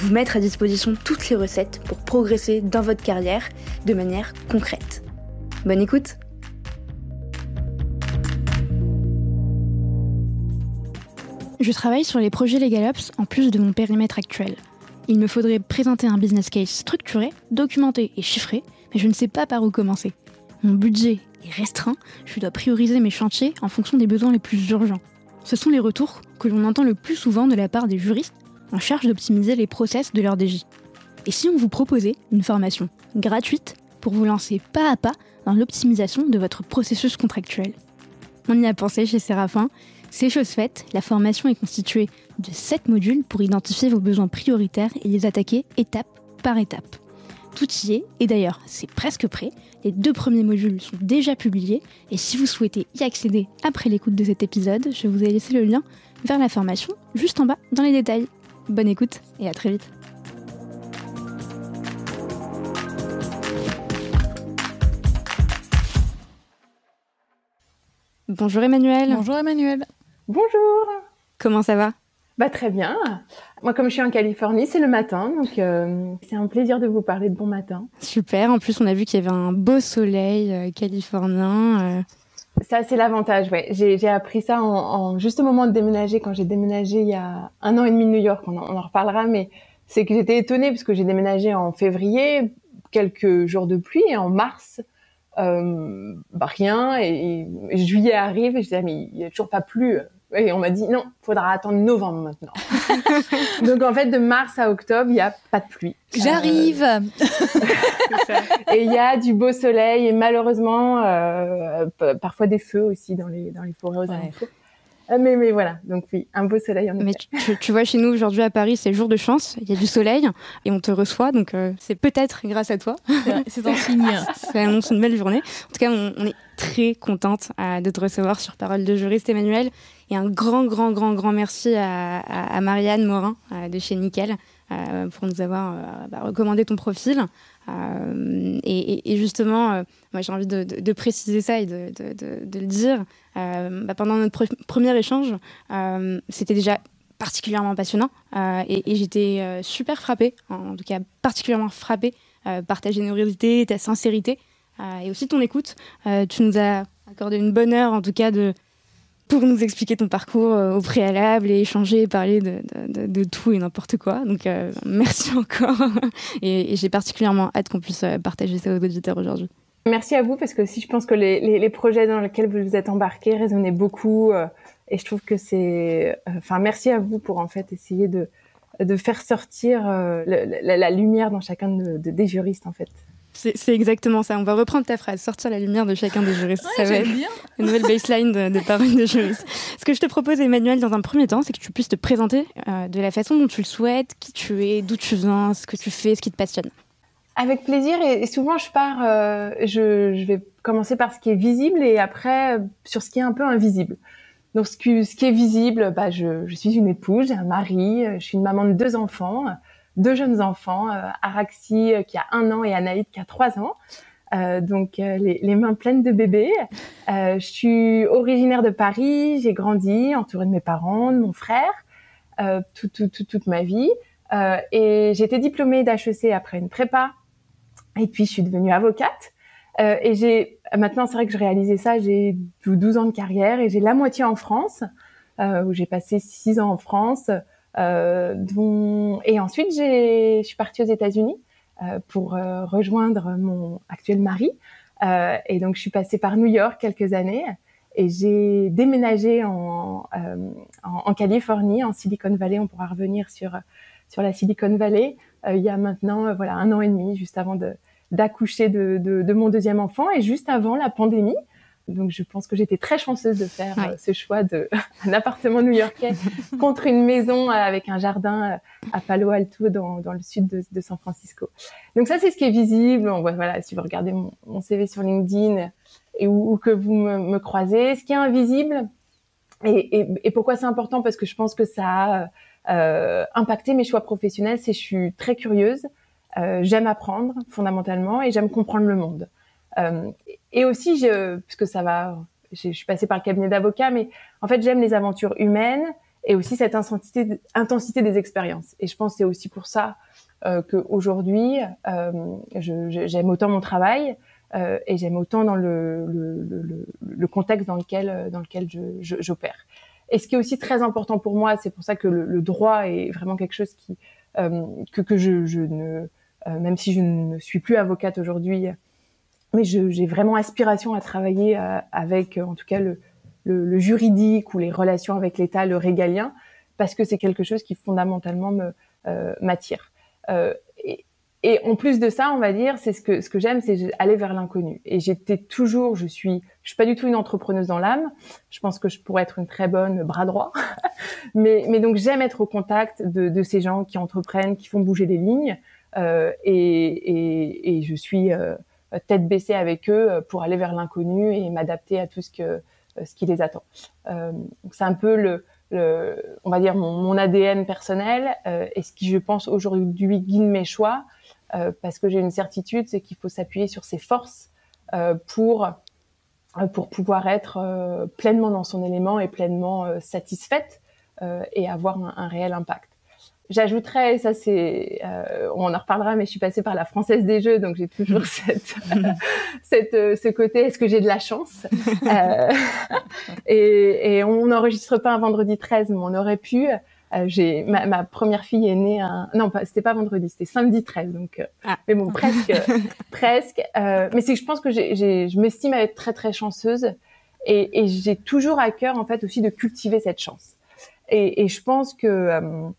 Vous mettre à disposition toutes les recettes pour progresser dans votre carrière de manière concrète. Bonne écoute Je travaille sur les projets LegalOps en plus de mon périmètre actuel. Il me faudrait présenter un business case structuré, documenté et chiffré, mais je ne sais pas par où commencer. Mon budget est restreint, je dois prioriser mes chantiers en fonction des besoins les plus urgents. Ce sont les retours que l'on entend le plus souvent de la part des juristes en charge d'optimiser les process de leur DJ. Et si on vous proposait une formation gratuite pour vous lancer pas à pas dans l'optimisation de votre processus contractuel? On y a pensé chez Séraphin c'est chose faite, la formation est constituée de 7 modules pour identifier vos besoins prioritaires et les attaquer étape par étape. Tout y est, et d'ailleurs c'est presque prêt, les deux premiers modules sont déjà publiés, et si vous souhaitez y accéder après l'écoute de cet épisode, je vous ai laissé le lien vers la formation juste en bas dans les détails. Bonne écoute et à très vite. Bonjour Emmanuel. Bonjour Emmanuel. Bonjour. Comment ça va? Bah très bien. Moi, comme je suis en Californie, c'est le matin, donc euh, c'est un plaisir de vous parler de bon matin. Super. En plus, on a vu qu'il y avait un beau soleil euh, californien. Euh. Ça, c'est l'avantage. Ouais, j'ai appris ça en, en, juste au moment de déménager, quand j'ai déménagé il y a un an et demi de New York. On en, on reparlera, mais c'est que j'étais étonnée parce que j'ai déménagé en février, quelques jours de pluie, et en mars, euh, bah rien. Et, et, juillet arrive et je disais mais il n'y a toujours pas plu. Et on m'a dit non, faudra attendre novembre maintenant. Donc en fait, de mars à octobre, il n'y a pas de pluie. J'arrive. Euh... et il y a du beau soleil et malheureusement euh, parfois des feux aussi dans les dans les forêts aux alentours. Euh, mais, mais voilà, donc oui, un beau soleil en Mais tu, tu, vois, chez nous aujourd'hui à Paris, c'est jour de chance, il y a du soleil et on te reçoit, donc euh, c'est peut-être grâce à toi. C'est un signe. Ça annonce une belle journée. En tout cas, on, on est très contente euh, de te recevoir sur Parole de juriste, Emmanuel. Et un grand, grand, grand, grand merci à, Marianne Morin euh, de chez Nickel euh, pour nous avoir bah, recommandé ton profil. Euh, et, justement, euh, moi j'ai envie de, préciser ça et de, le dire. Euh, bah, pendant notre pre premier échange, c'était déjà particulièrement passionnant et, et j'étais super frappée, en tout cas particulièrement frappée par ta générosité, ta sincérité et aussi ton écoute. tu nous as accordé une bonne heure, en tout cas, de, pour nous expliquer ton parcours euh, au préalable et échanger et parler de, tout et n'importe quoi. Donc, euh, merci encore. et, j'ai particulièrement hâte qu'on puisse euh, partager ça aux auditeurs aujourd'hui. Merci à vous parce que si je pense que les, projets dans lesquels vous vous êtes embarqués résonnaient beaucoup et je trouve que c'est, enfin, merci à vous pour en fait essayer de faire sortir la, la, lumière dans chacun de, des juristes en fait. C'est exactement ça. On va reprendre ta phrase, sortir la lumière de chacun des juristes. Ouais, ça va être bien. une nouvelle baseline de, de paroles de juristes. Ce que je te propose, Emmanuel, dans un premier temps, c'est que tu puisses te présenter euh, de la façon dont tu le souhaites, qui tu es, d'où tu viens, ce que tu fais, ce qui te passionne. Avec plaisir. Et, souvent, je pars, euh, je, je, vais commencer par ce qui est visible et après sur ce qui est un peu invisible. Donc, ce, que, ce qui est visible, bah, je, je suis une épouse, j'ai un mari, je suis une maman de deux enfants deux jeunes enfants, euh, Araxi euh, qui a un an et Anaïd qui a trois ans. Euh, donc euh, les, les, mains pleines de bébés. Euh, je suis originaire de Paris, j'ai grandi entourée de mes parents, de mon frère, euh, tout, tout, tout, toute ma vie. et été diplômée d'HEC après une prépa. Et puis je suis devenue avocate. et j'ai maintenant c'est vrai que je réalisais ça, j'ai 12 ans de carrière et j'ai la moitié en France, où j'ai passé 6 ans en France. Euh, dont... Et ensuite, je suis partie aux États-Unis euh, pour euh, rejoindre mon actuel mari. Euh, et donc, je suis passée par New York quelques années et j'ai déménagé en, en, en, Californie, en Silicon Valley. On pourra revenir sur sur la Silicon Valley il y a maintenant voilà un an et demi, juste avant d'accoucher de, de, de, mon deuxième enfant et juste avant la pandémie. Donc je pense que j'étais très chanceuse de faire euh, ce choix de un appartement new-yorkais contre une maison avec un jardin euh, à Palo Alto dans, dans le sud de, de, San Francisco. Donc ça c'est ce qui est visible. On voit voilà si vous regardez mon, mon CV sur LinkedIn et où, que vous me, me, croisez, ce qui est invisible et, et, et pourquoi c'est important? Parce que je pense que ça a euh, impacté mes choix professionnels. C'est je suis très curieuse, euh, j'aime apprendre fondamentalement et j'aime comprendre le monde. Euh, et aussi, je, puisque ça va, je, suis passée par le cabinet d'avocat, mais en fait, j'aime les aventures humaines et aussi cette intensité, intensité des expériences. Et je pense que c'est aussi pour ça euh, qu'aujourd'hui, euh, j'aime autant mon travail euh, et j'aime autant dans le, le, le, contexte dans lequel, dans lequel j'opère. Et ce qui est aussi très important pour moi, c'est pour ça que le, droit est vraiment quelque chose qui euh, que, que je, je ne, euh, même si je ne suis plus avocate aujourd'hui, mais j'ai vraiment aspiration à travailler euh, avec, euh, en tout cas, le, le, le juridique ou les relations avec l'État, le régalien, parce que c'est quelque chose qui fondamentalement me euh, m'attire. Euh, et, et, en plus de ça, on va dire, c'est ce que ce que j'aime, c'est aller vers l'inconnu. Et j'étais toujours, je suis, je suis pas du tout une entrepreneuse dans l'âme. Je pense que je pourrais être une très bonne bras droit, mais mais donc j'aime être au contact de, de ces gens qui entreprennent, qui font bouger les lignes. Euh, et, et, et, je suis euh, tête baissée avec eux euh, pour aller vers l'inconnu et m'adapter à tout ce que euh, ce qui les attend. c'est un peu le, le, on va dire mon, mon ADN personnel et ce qui je pense aujourd'hui guide mes choix parce que j'ai une certitude, c'est qu'il faut s'appuyer sur ses forces pour pour pouvoir être pleinement dans son élément et pleinement satisfaite et avoir un, un réel impact. J'ajouterais, ça c'est, euh, on en reparlera, mais je suis passée par la française des jeux, donc j'ai toujours cette, cette, euh, ce côté. Est-ce que j'ai de la chance? Euh, et, et, on n'enregistre pas un vendredi 13, mais on aurait pu. Euh, j'ai ma, ma, première fille est née un non pas c'était pas vendredi c'était samedi 13 donc euh, ah. mais bon presque presque mais c'est que je pense que j'ai, je m'estime être très très chanceuse et, et j'ai toujours à cœur en fait aussi de cultiver cette chance et, et je pense que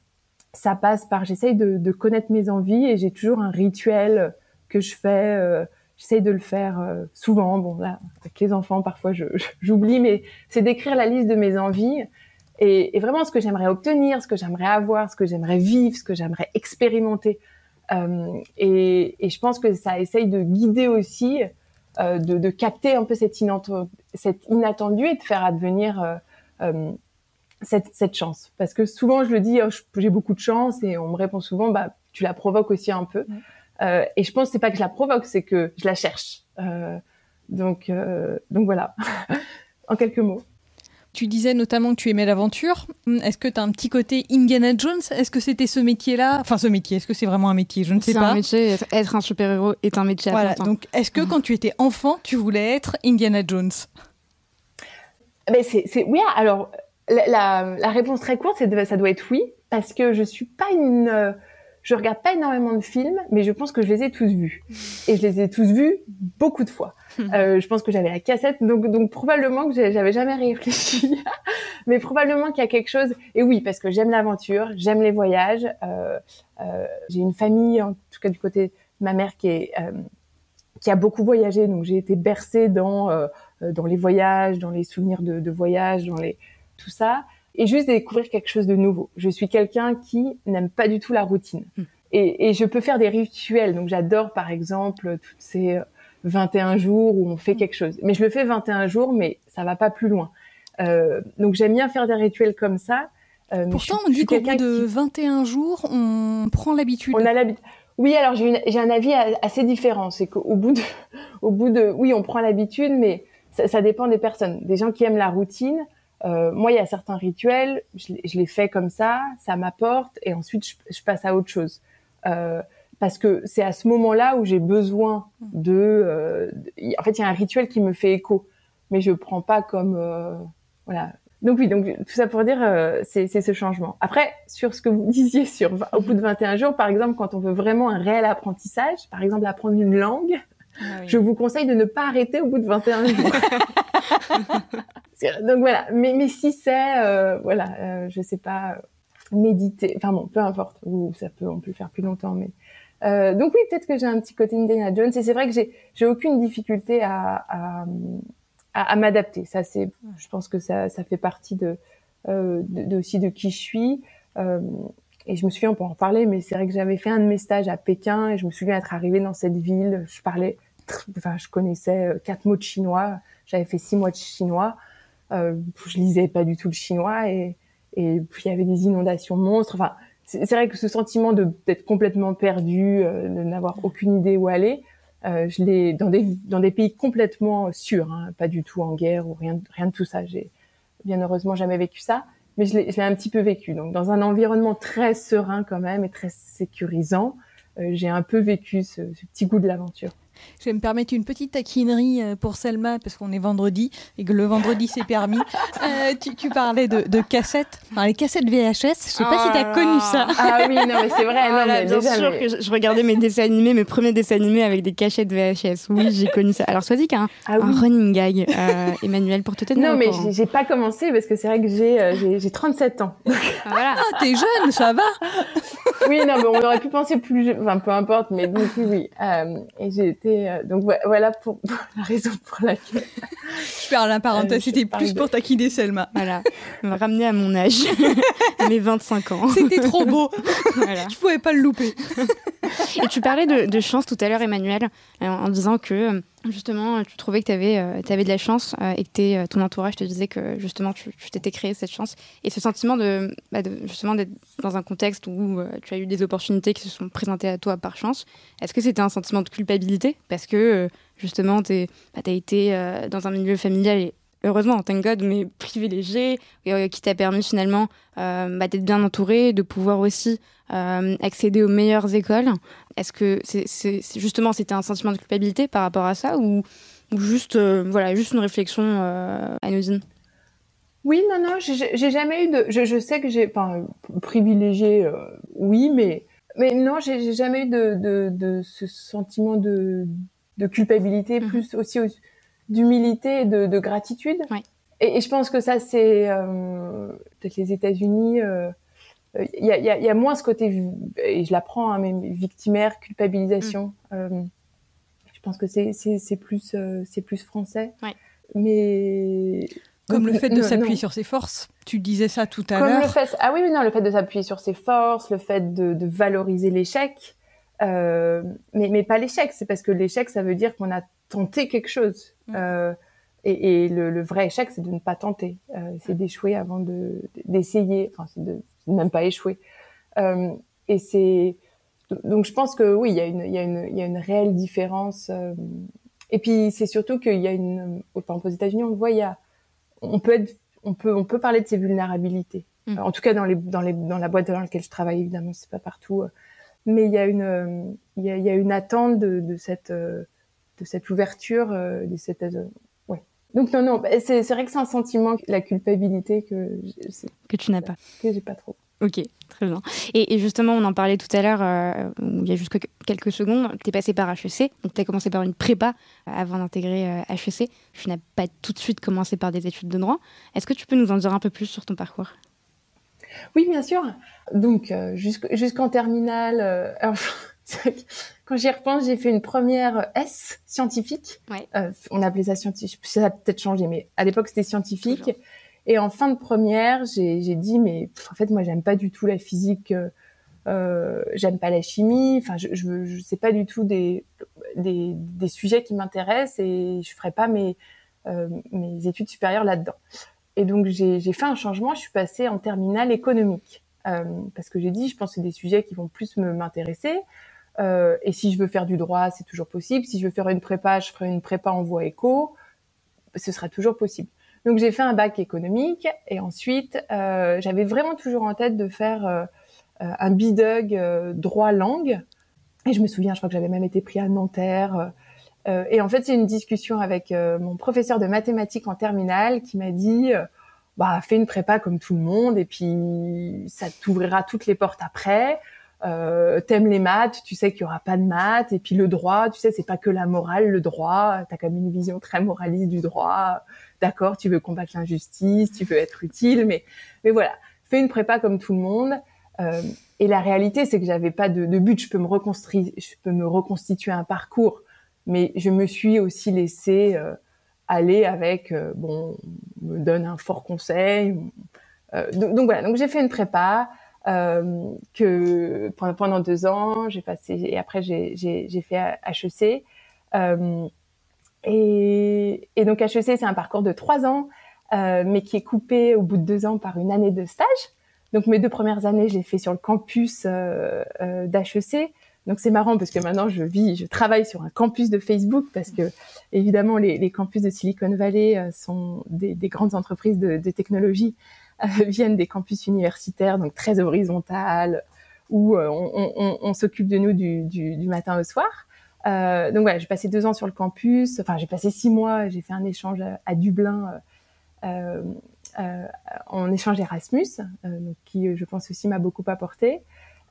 ça passe par j'essaye de, de, connaître mes envies et j'ai toujours un rituel que je fais. Euh, j'essaye de le faire euh, souvent. Bon là, avec les enfants, parfois j'oublie, mais c'est d'écrire la liste de mes envies et, et vraiment ce que j'aimerais obtenir, ce que j'aimerais avoir, ce que j'aimerais vivre, ce que j'aimerais expérimenter. Euh, et, et, je pense que ça essaye de guider aussi, euh, de, de, capter un peu cette, cette inattendu et de faire advenir euh, cette, cette chance. Parce que souvent, je le dis, oh, j'ai beaucoup de chance et on me répond souvent, bah, tu la provoques aussi un peu. Euh, et je pense que c'est pas que je la provoque, c'est que je la cherche. Euh, donc, euh, donc voilà, en quelques mots. Tu disais notamment que tu aimais l'aventure. Est-ce que tu as un petit côté Indiana Jones? Est-ce que c'était ce métier-là? Enfin, ce métier, est-ce que c'est vraiment un métier? Je ne sais pas. Un métier, être un super-héros est un métier voilà, Donc, est-ce que quand tu étais enfant, tu voulais être Indiana Jones? Ben c'est, oui, alors la, la, réponse très courte, c'est ça doit être oui, parce que je suis pas une, je regarde pas énormément de films, mais je pense que je les ai tous vus, et je les ai tous vus beaucoup de fois. Euh, je pense que j'avais la cassette, donc donc probablement que j'avais jamais réfléchi, mais probablement qu'il y a quelque chose. Et oui, parce que j'aime l'aventure, j'aime les voyages. Euh, euh, j'ai une famille, en tout cas du côté de ma mère, qui est euh, qui a beaucoup voyagé, donc j'ai été bercée dans euh, dans les voyages, dans les souvenirs de, de voyage, dans les tout ça, et juste découvrir quelque chose de nouveau. Je suis quelqu'un qui n'aime pas du tout la routine. Hmm. Et, et, je peux faire des rituels. Donc j'adore par exemple toutes ces 21 jours où on fait quelque chose. Mais je le fais 21 jours, mais ça va pas plus loin. Euh, donc j'aime bien faire des rituels comme ça. Euh, Pourtant, on dit qu'au bout de 21 jours, on prend l'habitude. On a l'habitude. Oui, alors j'ai un avis assez différent. C'est qu'au bout de, au bout de, oui, on prend l'habitude, mais ça, ça, dépend des personnes. Des gens qui aiment la routine, euh, moi, il y a certains rituels, je, je, les fais comme ça, ça m'apporte, et ensuite je, je, passe à autre chose. Euh, parce que c'est à ce moment-là où j'ai besoin de, euh, En fait, il y a un rituel qui me fait écho, mais je prends pas comme euh, voilà. Donc oui, donc tout ça pour dire, euh, c'est ce changement. Après, sur ce que vous disiez sur au bout de 21 jours, par exemple, quand on veut vraiment un réel apprentissage, par exemple apprendre une langue, ah oui. je vous conseille de ne pas arrêter au bout de 21 jours. Donc voilà, mais, mais si c'est, euh, voilà, euh, je sais pas, méditer, enfin bon, peu importe, ou ça peut, on peut faire plus longtemps, mais euh, donc oui, peut-être que j'ai un petit côté Indiana Jones, et c'est vrai que j'ai, j'ai aucune difficulté à, à, à, m'adapter. Ça, c'est, je pense que ça, ça fait partie de, euh, de, aussi de qui je suis. Euh, et je me souviens, on peut en parler, mais c'est vrai que j'avais fait un de mes stages à Pékin et je me souviens être arrivée dans cette ville. Je parlais, enfin, je connaissais euh, quatre mots de chinois. J'avais fait six mois de chinois. Euh, je lisais pas du tout le chinois et, et puis il y avait des inondations monstres. Enfin, c'est vrai que ce sentiment de d'être complètement perdu, euh, de n'avoir aucune idée où aller, euh, je l'ai dans des dans des pays complètement sûrs, hein, pas du tout en guerre ou rien rien de tout ça. J'ai bien heureusement jamais vécu ça, mais je l'ai un petit peu vécu. Donc dans un environnement très serein quand même et très sécurisant, euh, j'ai un peu vécu ce, ce petit goût de l'aventure. Je vais me permettre une petite taquinerie euh, pour Selma, parce qu'on est vendredi et que le vendredi c'est permis. Euh, tu, parlais de, cassettes, enfin, les cassettes VHS. Je sais pas si tu as connu ça. Ah oui, non, mais c'est vrai. non, mais bien sûr que je, regardais mes dessins animés, mes premiers dessins animés avec des cachettes VHS. Oui, j'ai connu ça. Alors, soit dit qu'un ah un running gag, euh, Emmanuel, pour te tenir Non, mais j'ai pas commencé parce que c'est vrai que j'ai j'ai 37 ans. Ah, voilà. Ah, t'es jeune, ça va. oui, non, mais on aurait pu penser plus, enfin, peu importe, mais donc oui, oui. et j'ai été euh, donc voilà pour, la raison pour laquelle. Je perds la parenthèse, c'était plus pour taquiner Selma. Voilà, me ramener à mon âge, mes 25 ans. C'était trop beau. voilà. Je pouvais pas le louper. Et tu parlais de, chance tout à l'heure, Emmanuel, en disant que euh, justement, tu trouvais que tu avais, euh, avais, de la chance et que ton entourage te disait que justement tu t'étais créé cette chance. Et ce sentiment de, bah, justement d'être dans un contexte où tu as eu des opportunités qui se sont présentées à toi par chance, est-ce que c'était un sentiment de culpabilité? Parce que justement, tu bah, as été dans un milieu familial et heureusement, thank God, mais privilégié, euh, qui t'a permis finalement euh, bah, d'être bien entouré, de pouvoir aussi euh, accéder aux meilleures écoles. Est-ce que c'est justement c'était un sentiment de culpabilité par rapport à ça ou, juste voilà juste une réflexion anodine? Oui, non, non, j'ai jamais eu de. Je, sais que j'ai, enfin, privilégié, oui, mais mais non, j'ai jamais eu de, de, ce sentiment de, de culpabilité, mmh plus aussi d'humilité et de, gratitude. Et, je pense que ça, c'est euh, peut-être les États-Unis. Il euh, y, a, y, a, moins ce côté, et je l'apprends, hein, mais victimaire, culpabilisation. Mm. Euh, je pense que c'est plus c'est plus français. Mais comme le fait de s'appuyer sur ses forces. Tu disais ça tout à l'heure. Ah oui, non, le fait de s'appuyer sur ses forces, le fait de, de valoriser l'échec. Euh, mais, mais pas l'échec, c'est parce que l'échec, ça veut dire qu'on a tenté quelque chose. Mm. Euh, et, et le, le, vrai échec, c'est de ne pas tenter, euh, c'est d'échouer avant de d'essayer, enfin, c'est de, même pas échouer. Euh, et c'est donc je pense que oui, il y a une il y a une il y a une réelle différence. Euh, et puis c'est surtout qu'il y a une, enfin, aux États-Unis, on le voit, il y a, on peut être, on peut on peut parler de ses vulnérabilités. Mm. En tout cas dans les dans les dans la boîte dans laquelle je travaille, évidemment, c'est pas partout mais il y a une il y a, il y a une attente de, de cette de cette ouverture de cette ouais donc non non bah, c'est vrai que c'est un sentiment la culpabilité que que tu n'as pas que j'ai pas trop Ok, très bien. Et, et, justement, on en parlait tout à l'heure, euh, il y a juste quelques secondes, tu es passé par HEC, donc tu as commencé par une prépa avant d'intégrer euh, HEC. Tu n'as pas tout de suite commencé par des études de droit. Est-ce que tu peux nous en dire un peu plus sur ton parcours? Oui, bien sûr. Donc euh, jusqu'en terminale, euh, quand j'y repense, j'ai fait une première S scientifique. Euh, on appelait ça scientifique. Ça a peut-être changé, mais à l'époque c'était scientifique. Et en fin de première, j'ai dit mais en fait moi j'aime pas du tout la physique. Euh, j'aime pas la chimie, enfin je, je, je sais pas du tout des, des, des sujets qui m'intéressent et je ferai pas mes, euh, mes études supérieures là-dedans. Et donc j'ai fait un changement, je suis passée en terminale économique euh, parce que j'ai dit, je pense que c'est des sujets qui vont plus m'intéresser. Euh, et si je veux faire du droit, c'est toujours possible. Si je veux faire une prépa, je ferai une prépa en voie éco. Ce sera toujours possible. Donc j'ai fait un bac économique et ensuite euh, j'avais vraiment toujours en tête de faire euh, euh un bidug euh, droit langue. Et je me souviens, je crois que j'avais même été pris à Nanterre. Euh, et en fait, c'est une discussion avec mon professeur de mathématiques en terminale qui m'a dit bah fais une prépa comme tout le monde et puis ça t'ouvrira toutes les portes après. Euh, t'aimes les maths, tu sais qu'il y aura pas de maths et puis le droit, tu sais c'est pas que la morale, le droit, t'as comme une vision très moraliste du droit. D'accord, tu veux combattre l'injustice, tu veux être utile, mais mais voilà, fais une prépa comme tout le monde. Euh, et la réalité, c'est que j'avais pas de, de, but. Je peux me reconstruire, je peux me reconstituer un parcours mais je me suis aussi laissée euh, aller avec, bon, on me donne un fort conseil. Donc, donc, voilà, donc j'ai fait une prépa que pendant deux ans, j'ai passé et après j'ai fait HEC. Et, et, donc HEC, c'est un parcours de trois ans, euh, mais qui est coupé au bout de deux ans par une année de stage. Donc mes deux premières années, j'ai fait sur le campus euh, euh, d'HEC. Donc c'est marrant parce que maintenant je vis, je travaille sur un campus de Facebook parce que évidemment les, les campus de Silicon Valley euh, sont des, des, grandes entreprises de, de technologie euh, viennent des campus universitaires donc très horizontales où euh, on, on, on s'occupe de nous du, du, du, matin au soir. Euh, donc voilà, j'ai passé deux ans sur le campus. Enfin, j'ai passé six mois. J'ai fait un échange à, Dublin euh, euh, en échange Erasmus, euh, donc, qui, je pense aussi m'a beaucoup apporté.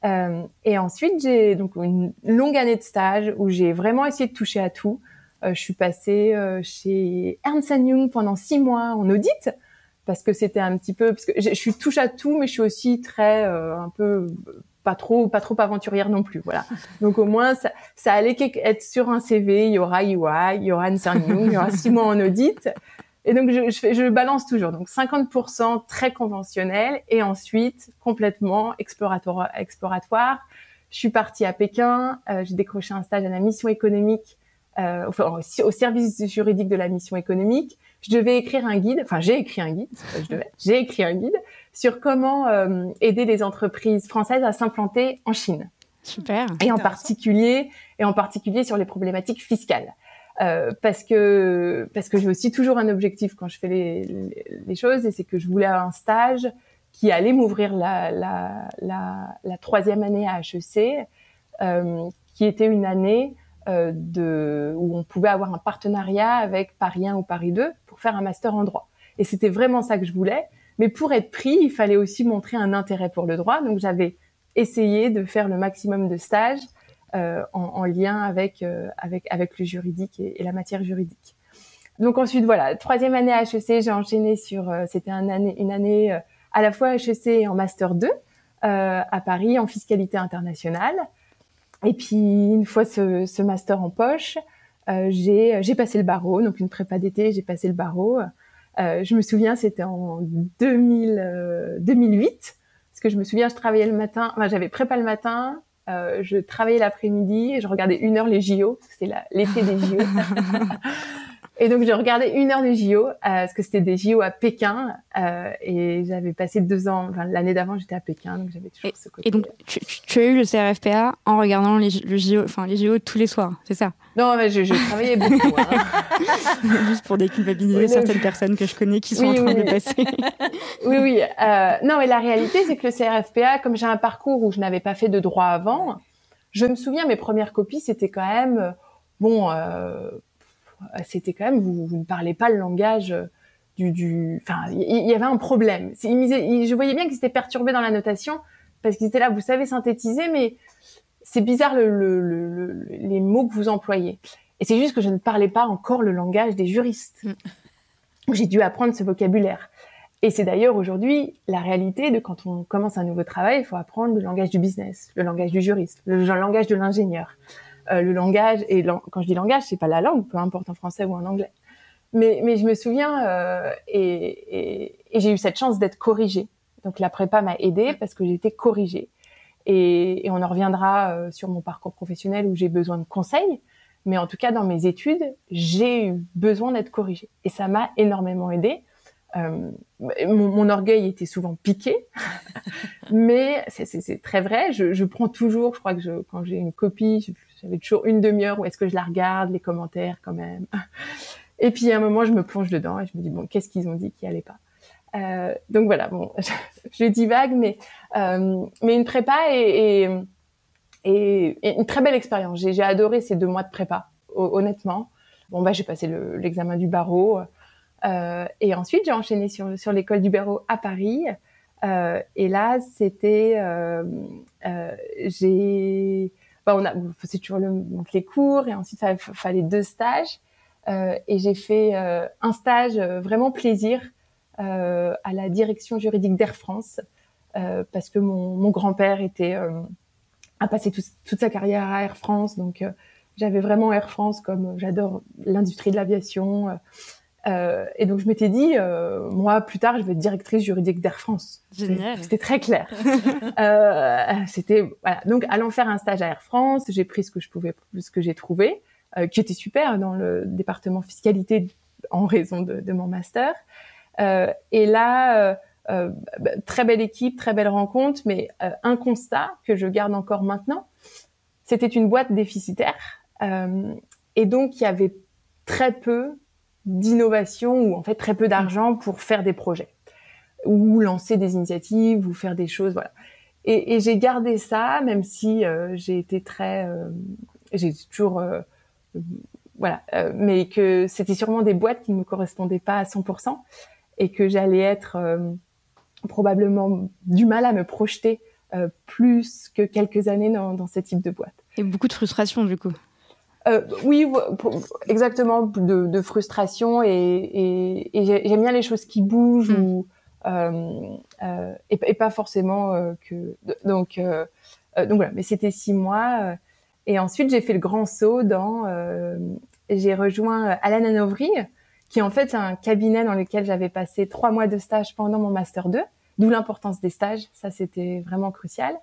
et ensuite, j'ai donc une longue année de stage où j'ai vraiment essayé de toucher à tout. je suis passée chez Ernst Young pendant six mois en audit parce que c'était un petit peu parce que je, je suis touche à tout, mais je suis aussi très un peu pas trop pas trop aventurière non plus voilà. Donc au moins ça, ça allait être sur un CV il y aura UI il y aura Young il y aura six mois en audit. Et donc je, je, je balance toujours. Donc 50% très conventionnel et ensuite complètement exploratoire exploratoire. Je suis partie à Pékin euh, j'ai décroché un stage à la mission économique euh, enfin, au service juridique de la mission économique je devais écrire un guide enfin j'ai écrit un guide je devais j'ai écrit un guide sur comment euh, aider les entreprises françaises à s'implanter en Chine. Super. Et en particulier, et en particulier sur les problématiques fiscales. Euh, parce que parce que j'ai aussi toujours un objectif quand je fais les, les, choses et c'est que je voulais avoir un stage qui allait m'ouvrir la, la, la, la, troisième année à HEC, euh, qui était une année euh, de, où on pouvait avoir un partenariat avec Paris 1 ou Paris 2 pour faire un master en droit. Et c'était vraiment ça que je voulais. Mais pour être pris, il fallait aussi montrer un intérêt pour le droit. Donc j'avais essayé de faire le maximum de stages euh, en, en, lien avec, euh, avec, avec le juridique et, la matière juridique. Donc ensuite, voilà, troisième année à HEC, j'ai enchaîné sur, euh, c'était un année, une année euh, à la fois HEC et en Master 2 euh, à Paris en fiscalité internationale. Et puis, une fois ce, ce master en poche, j'ai passé le barreau, donc une prépa d'été, j'ai passé le barreau. Euh, je me souviens, c'était en 2000, euh, 2008, parce que je me souviens, je travaillais le matin, enfin, j'avais prépa le matin, euh, je travaillais l'après-midi et je regardais une heure les JO, parce que c'est l'été des JO. Et donc, je regardais une heure des JO, euh, parce que c'était des JO à Pékin, euh, et j'avais passé deux ans, enfin, l'année d'avant, j'étais à Pékin, donc j'avais toujours et, ce côté. Et donc, tu, tu, as eu le CRFPA en regardant les, le JO, enfin, les JO tous les soirs, c'est ça? Non, mais je, je travaillais beaucoup. Hein. Juste pour déculpabiliser oui, certaines personnes que je connais qui sont oui, en train oui. de passer. oui, oui. Euh, non, mais la réalité, c'est que le CRFPA, comme j'ai un parcours où je n'avais pas fait de droit avant, je me souviens, mes premières copies, c'était quand même, bon, euh, c'était quand même, vous, vous, ne parlez pas le langage du, du, enfin, il y, y, avait un problème. Je voyais bien qu'ils étaient perturbés dans la notation parce qu'ils étaient là, vous savez synthétiser, mais c'est bizarre le, le, le, les mots que vous employez. Et c'est juste que je ne parlais pas encore le langage des juristes. Mm. J'ai dû apprendre ce vocabulaire. Et c'est d'ailleurs aujourd'hui la réalité de quand on commence un nouveau travail, il faut apprendre le langage du business, le langage du juriste, le langage de l'ingénieur euh, le langage et quand je dis langage, c'est pas la langue, peu importe en français ou en anglais. Mais, je me souviens euh, et, j'ai eu cette chance d'être corrigée. Donc la prépa m'a aidée parce que j'ai été corrigée. Et, on en reviendra euh, sur mon parcours professionnel où j'ai besoin de conseils. Mais en tout cas, dans mes études, j'ai eu besoin d'être corrigée. Et ça m'a énormément aidée. Mon, orgueil était souvent piqué, mais c'est très vrai. Je, prends toujours, je crois que quand j'ai une copie, j'avais toujours une demi-heure où est-ce que je la regarde, les commentaires quand même. Et puis à un moment, je me plonge dedans et je me dis bon, qu'est-ce qu'ils ont dit qui allait pas? Euh, donc voilà, bon, je, je divague, mais euh, mais une prépa et, et, une très belle expérience. J'ai adoré ces deux mois de prépa, honnêtement. Bon bah j'ai passé l'examen le, du barreau. Euh, et ensuite, j'ai enchaîné sur, sur l'école du barreau à Paris. Euh, et là, c'était, euh, euh j'ai, bah, on a, c'est toujours le, donc les cours et ensuite il fallait deux stages. Euh, et j'ai fait un stage vraiment plaisir à la direction juridique d'Air France parce que mon, mon grand-père était a passé tout, toute sa carrière à Air France, donc j'avais vraiment Air France comme j'adore l'industrie de l'aviation Euh, et donc je m'étais dit, euh, moi plus tard, je vais être directrice juridique d'Air France. Génial. C'était très clair. euh, c'était voilà. Donc allant faire un stage à Air France, j'ai pris ce que je pouvais, ce que j'ai trouvé, euh, qui était super dans le département fiscalité en raison de, de mon master. Euh, et là, euh, bah, très belle équipe, très belle rencontre, mais un constat que je garde encore maintenant, c'était une boîte déficitaire, et donc il y avait très peu d'innovation ou en fait très peu d'argent pour faire des projets ou lancer des initiatives ou faire des choses voilà. Et, et j'ai gardé ça même si euh, j'ai été très euh, j'ai toujours euh, voilà mais que c'était sûrement des boîtes qui ne me correspondaient pas à 100% et que j'allais être probablement du mal à me projeter plus que quelques années dans, dans ce type de boîte. Et beaucoup de frustration du coup euh, oui, exactement, de, de frustration et, et, et j'aime bien les choses qui bougent mm. ou euh, euh, et, et, pas forcément euh, que donc euh, euh, donc voilà. Mais c'était six mois et ensuite j'ai fait le grand saut dans j'ai rejoint Alan Hanovry qui en fait est un cabinet dans lequel j'avais passé trois mois de stage pendant mon master 2, d'où l'importance des stages. Ça c'était vraiment crucial.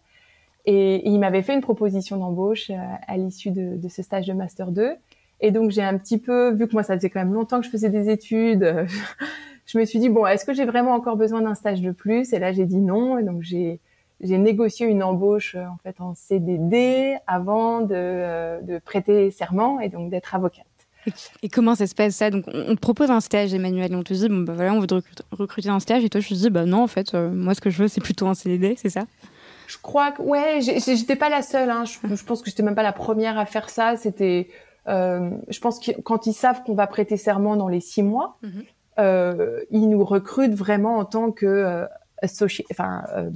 Et, il m'avait fait une proposition d'embauche à, euh, à l'issue de, ce stage de master 2. Et donc j'ai un petit peu, vu que moi ça faisait quand même longtemps que je faisais des études, je me suis dit bon, est-ce que j'ai vraiment encore besoin d'un stage de plus? Et là j'ai dit non. Et donc j'ai négocié une embauche euh, en fait en CDD avant de, euh, prêter serment et donc d'être avocate. Et comment ça se passe ça? Donc on te propose un stage, Emmanuel, et on te dit bon bah voilà, on veut te recruter un stage, et toi je te dis bah non en fait, euh, moi ce que je veux c'est plutôt un CDD, c'est ça? Je crois que ouais, j'étais pas la seule. Hein. Je, je, pense que j'étais même pas la première à faire ça. C'était, euh, je pense que quand ils savent qu'on va prêter serment dans les six mois, mm -hmm. euh, ils nous recrutent vraiment en tant que euh, associé, enfin euh,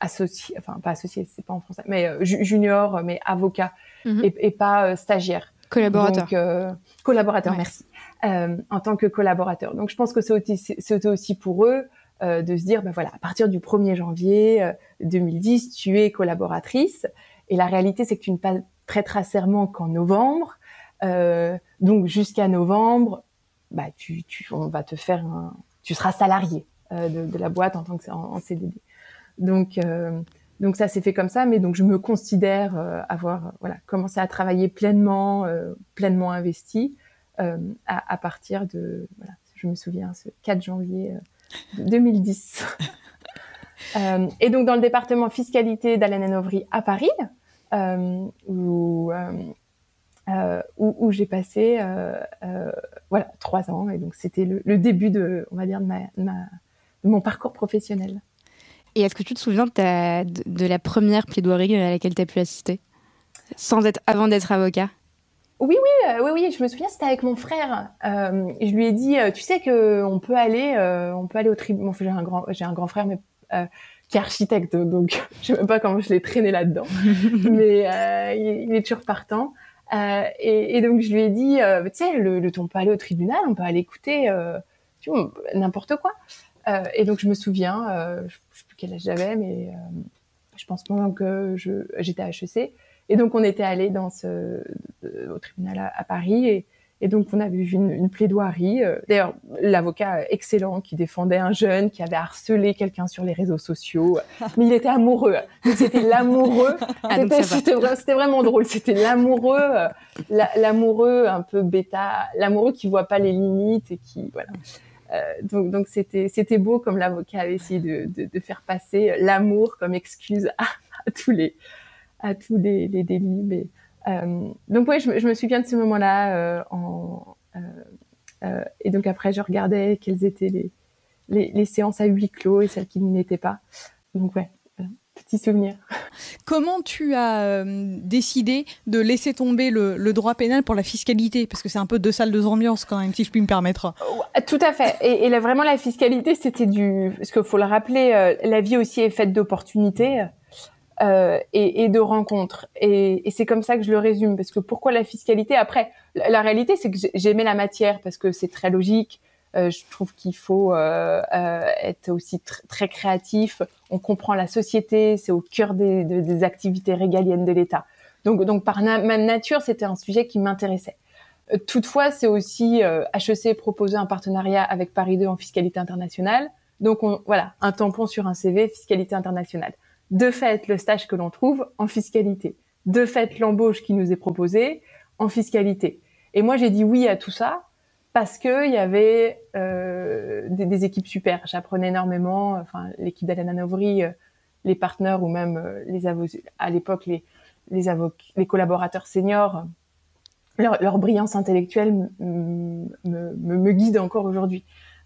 associé, enfin pas associé, c'est pas en français, mais euh, junior, mais avocat mm -hmm. et, et, pas euh, stagiaire. Collaborateur. Donc, collaborateur, ouais. merci. en tant que collaborateur. Donc je pense que c'était aussi pour eux euh, de se dire, ben voilà, à partir du 1er janvier euh, 2010, tu es collaboratrice. Et la réalité, c'est que tu ne prêteras serment qu'en novembre. Euh, donc jusqu'à novembre, bah, tu, tu, on va te faire un, tu seras salarié euh, de, de, la boîte en tant que en, CDD. Donc euh, donc ça s'est fait comme ça, mais donc je me considère euh, avoir voilà commencé à travailler pleinement, pleinement investi à, à, partir de voilà, je me souviens ce 4 janvier 2010. euh, et donc dans le département fiscalité d'Alain Hanovry à Paris, euh, où, euh, où, où j'ai passé voilà trois ans. Et donc c'était le, le, début de, on va dire, de, ma, de, ma, de mon parcours professionnel. Et est-ce que tu te souviens de, ta, de, de la première plaidoirie à laquelle tu as pu assister, sans être avant d'être avocat? Oui, oui, euh, oui, oui. Je me souviens, c'était avec mon frère. Euh, je lui ai dit, euh, tu sais que on peut aller, euh, on peut aller au tribunal. Bon, j'ai un grand, j'ai un grand frère, mais euh, qui est architecte, donc je sais même pas comment je l'ai traîné là-dedans. mais il, il, est toujours partant. Et, et, donc je lui ai dit, tu sais, le, le, on peut aller au tribunal, on peut aller écouter, tu vois, n'importe quoi. et donc je me souviens, je sais plus quel âge j'avais, mais je pense pendant que je, j'étais à HEC. Et donc on était allé dans ce, au tribunal à, à Paris et, et, donc on avait vu une, une plaidoirie. Euh, D'ailleurs, l'avocat excellent qui défendait un jeune qui avait harcelé quelqu'un sur les réseaux sociaux, mais il était amoureux. Donc c'était l'amoureux. Ah, c'était vrai, vraiment drôle. C'était l'amoureux, euh, l'amoureux un peu bêta, l'amoureux qui voit pas les limites et qui voilà. Euh, donc donc c'était c'était beau comme l'avocat avait essayé de, de, de faire passer l'amour comme excuse à, à tous les à tous les, les délits. Mais, euh, donc oui, je, je, me souviens de ce moment-là. Euh, en, euh, euh, et donc après, je regardais quelles étaient les, les, les séances à huis clos et celles qui n'y étaient pas. Donc ouais, petit souvenir. Comment tu as décidé de laisser tomber le, le, droit pénal pour la fiscalité? Parce que c'est un peu deux salles, deux ambiances quand même, si je puis me permettre. Tout à fait. Et, et là, vraiment, la fiscalité, c'était du... Parce qu'il faut le rappeler, euh, la vie aussi est faite d'opportunités euh, et, et, de rencontres. Et, et c'est comme ça que je le résume, parce que pourquoi la fiscalité? Après, la, réalité, c'est que j'aimais la matière parce que c'est très logique. Euh, je trouve qu'il faut euh, euh être aussi tr très créatif. On comprend la société, c'est au cœur des, des activités régaliennes de l'État. Donc, donc par na ma nature, c'était un sujet qui m'intéressait. toutefois, c'est aussi HEC proposer un partenariat avec Paris 2 en fiscalité internationale. Donc on, voilà, un tampon sur un CV, fiscalité internationale. De fait, le stage que l'on trouve en fiscalité. De fait, l'embauche qui nous est proposée en fiscalité. Et moi, j'ai dit oui à tout ça parce que il y avait euh, des, équipes super. J'apprenais énormément. Enfin, l'équipe d'Alain Novry, euh, les partenaires ou même euh, les avocats à l'époque les les collaborateurs seniors, leur, brillance intellectuelle me, guide encore aujourd'hui.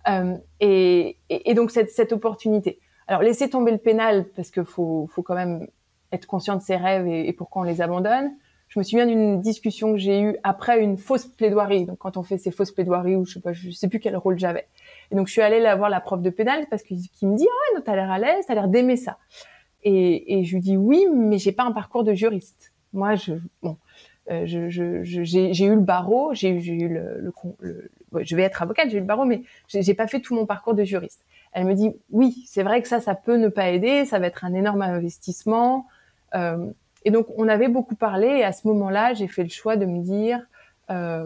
Euh, et, donc cette opportunité. Alors laisser tomber le pénal parce que faut, faut quand même être conscient de ses rêves et, pourquoi on les abandonne je me souviens d'une discussion que j'ai eue après une fausse plaidoirie. Donc quand on fait ces fausses plaidoiries ou je sais pas, je sais plus quel rôle j'avais. Et donc je suis allée la voir la prof de pénal parce qu'il me dit ah ouais, t'as l'air à l'aise, t'as l'air d'aimer ça. Et, et je lui dis oui, mais j'ai pas un parcours de juriste. Moi, je bon, euh, je, je, j'ai eu le barreau, j'ai eu le, le, le, je vais être avocate, j'ai eu le barreau, mais j'ai pas fait tout mon parcours de juriste. Elle me dit oui, c'est vrai que ça, ça peut ne pas aider, ça va être un énorme investissement. Euh, et donc, on avait beaucoup parlé. Et à ce moment-là, j'ai fait le choix de me dire, euh,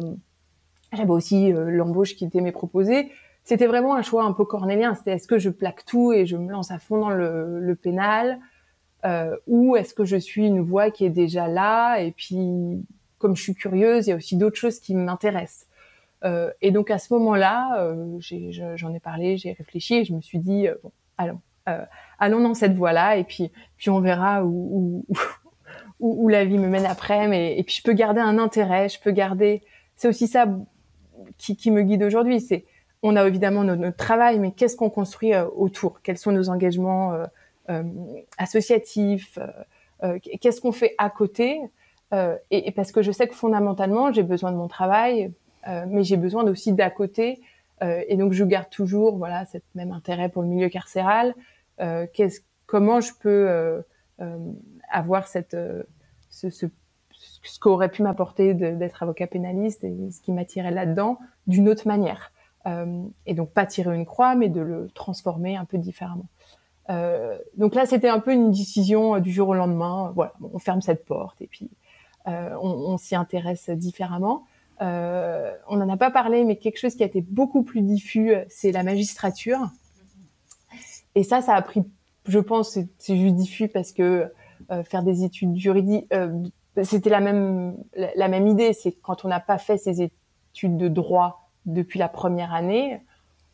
j'avais aussi euh, l'embauche qui était m'est proposée. C'était vraiment un choix un peu cornélien. C'était est-ce que je plaque tout et je me lance à fond dans le, le pénal, euh, ou est-ce que je suis une voix qui est déjà là? Et puis comme je suis curieuse, il y a aussi d'autres choses qui m'intéressent. Euh, et donc à ce moment-là, euh, j'en ai, parlé, j'ai réfléchi et je me suis dit euh, bon, allons, euh, allons dans cette voie-là et puis puis on verra où, où, où, où, la vie me mène après. Mais et puis je peux garder un intérêt, je peux garder. C'est aussi ça qui, qui me guide aujourd'hui. C'est on a évidemment notre, travail, mais qu'est-ce qu'on construit euh, autour? Quels sont nos engagements associatifs Qu'est-ce qu'on fait à côté? Et, et, parce que je sais que fondamentalement, j'ai besoin de mon travail, mais j'ai besoin aussi d'à côté. et donc, je garde toujours, voilà, cet même intérêt pour le milieu carcéral. qu'est-ce, comment je peux avoir cette, euh, ce, ce, ce qu'aurait pu m'apporter d'être avocat pénaliste et ce qui m'attirait là-dedans d'une autre manière. Euh, et donc pas tirer une croix, mais de le transformer un peu différemment. Euh, donc là, c'était un peu une décision euh, du jour au lendemain. Voilà, on ferme cette porte et puis euh, on, on s'y intéresse différemment. Euh, on n'en a pas parlé, mais quelque chose qui a été beaucoup plus diffus, c'est la magistrature. Et ça, ça a pris, je pense, c'est juste diffus parce que euh, faire des études juridiques. Euh, c'était la même la, même idée, c'est quand on n'a pas fait ces études de droit depuis la première année,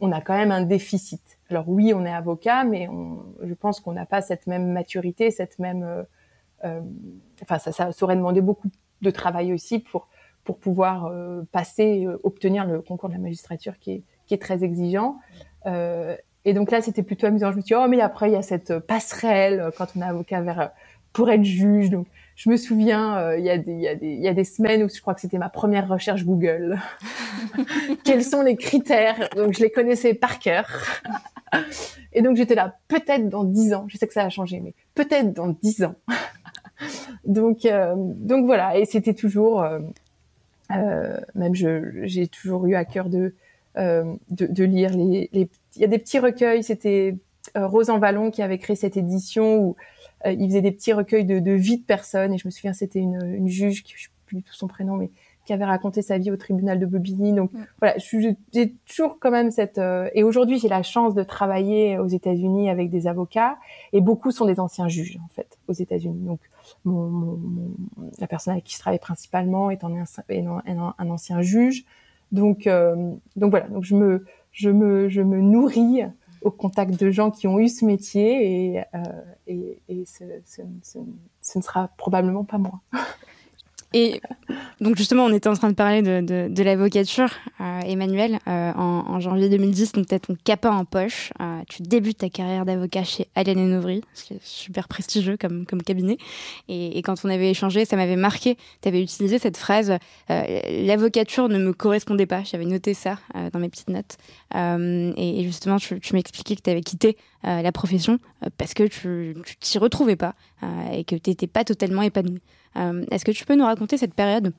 on a quand même un déficit. Alors oui, on est avocat, mais on, je pense qu'on n'a pas cette même maturité, cette même. Euh, euh, enfin, ça, ça, ça, aurait demandé beaucoup de travail aussi pour pour pouvoir euh, passer, obtenir le concours de la magistrature qui est qui est très exigeant. et donc là, c'était plutôt amusant. Je me suis dit, oh, mais après, il y a cette passerelle quand on est avocat vers pour être juge. Donc, je me souviens, euh, il y, a des, y, a des, y a des semaines où je crois que c'était ma première recherche Google. Quels sont les critères? Donc, je les connaissais par cœur. Et donc, j'étais là, peut-être dans dix ans. Je sais que ça a changé, mais peut-être dans dix ans. donc, euh, donc voilà. Et c'était toujours, euh, euh même je, j'ai toujours eu à cœur de, euh, de, de, lire les, les. Il y a des petits recueils. C'était Rose en Vallon qui avait créé cette édition où euh, il faisait des petits recueils de, de vie de personnes. Et je me souviens, c'était une, une juge, qui, je sais plus tout son prénom, mais qui avait raconté sa vie au tribunal de Bobigny. Donc mm. voilà, j'ai toujours quand même cette. Euh, et aujourd'hui, j'ai la chance de travailler aux États-Unis avec des avocats, et beaucoup sont des anciens juges en fait aux États-Unis. Donc mon, mon, mon, la personne avec qui je travaille principalement est un, ancien juge. Donc euh, donc voilà, donc je me je me je me nourris au contact de gens qui ont eu ce métier et, euh, et, et ce, ce, ce, ne sera probablement pas moi. Et donc justement, on était en train de parler de, l'avocature, euh, Emmanuel, euh, en, janvier 2010, donc tu as ton capin en poche, euh, tu débutes ta carrière d'avocat chez Allen Novry, ce qui est super prestigieux comme, cabinet, et, et quand on avait échangé, ça m'avait marqué, tu avais utilisé cette phrase, l'avocature ne me correspondait pas, j'avais noté ça dans mes petites notes, et, et, justement, tu, tu m'expliquais que tu avais quitté la profession parce que tu t'y retrouvais pas et que tu n'étais pas totalement épanoui. Euh, est-ce que tu peux nous raconter cette période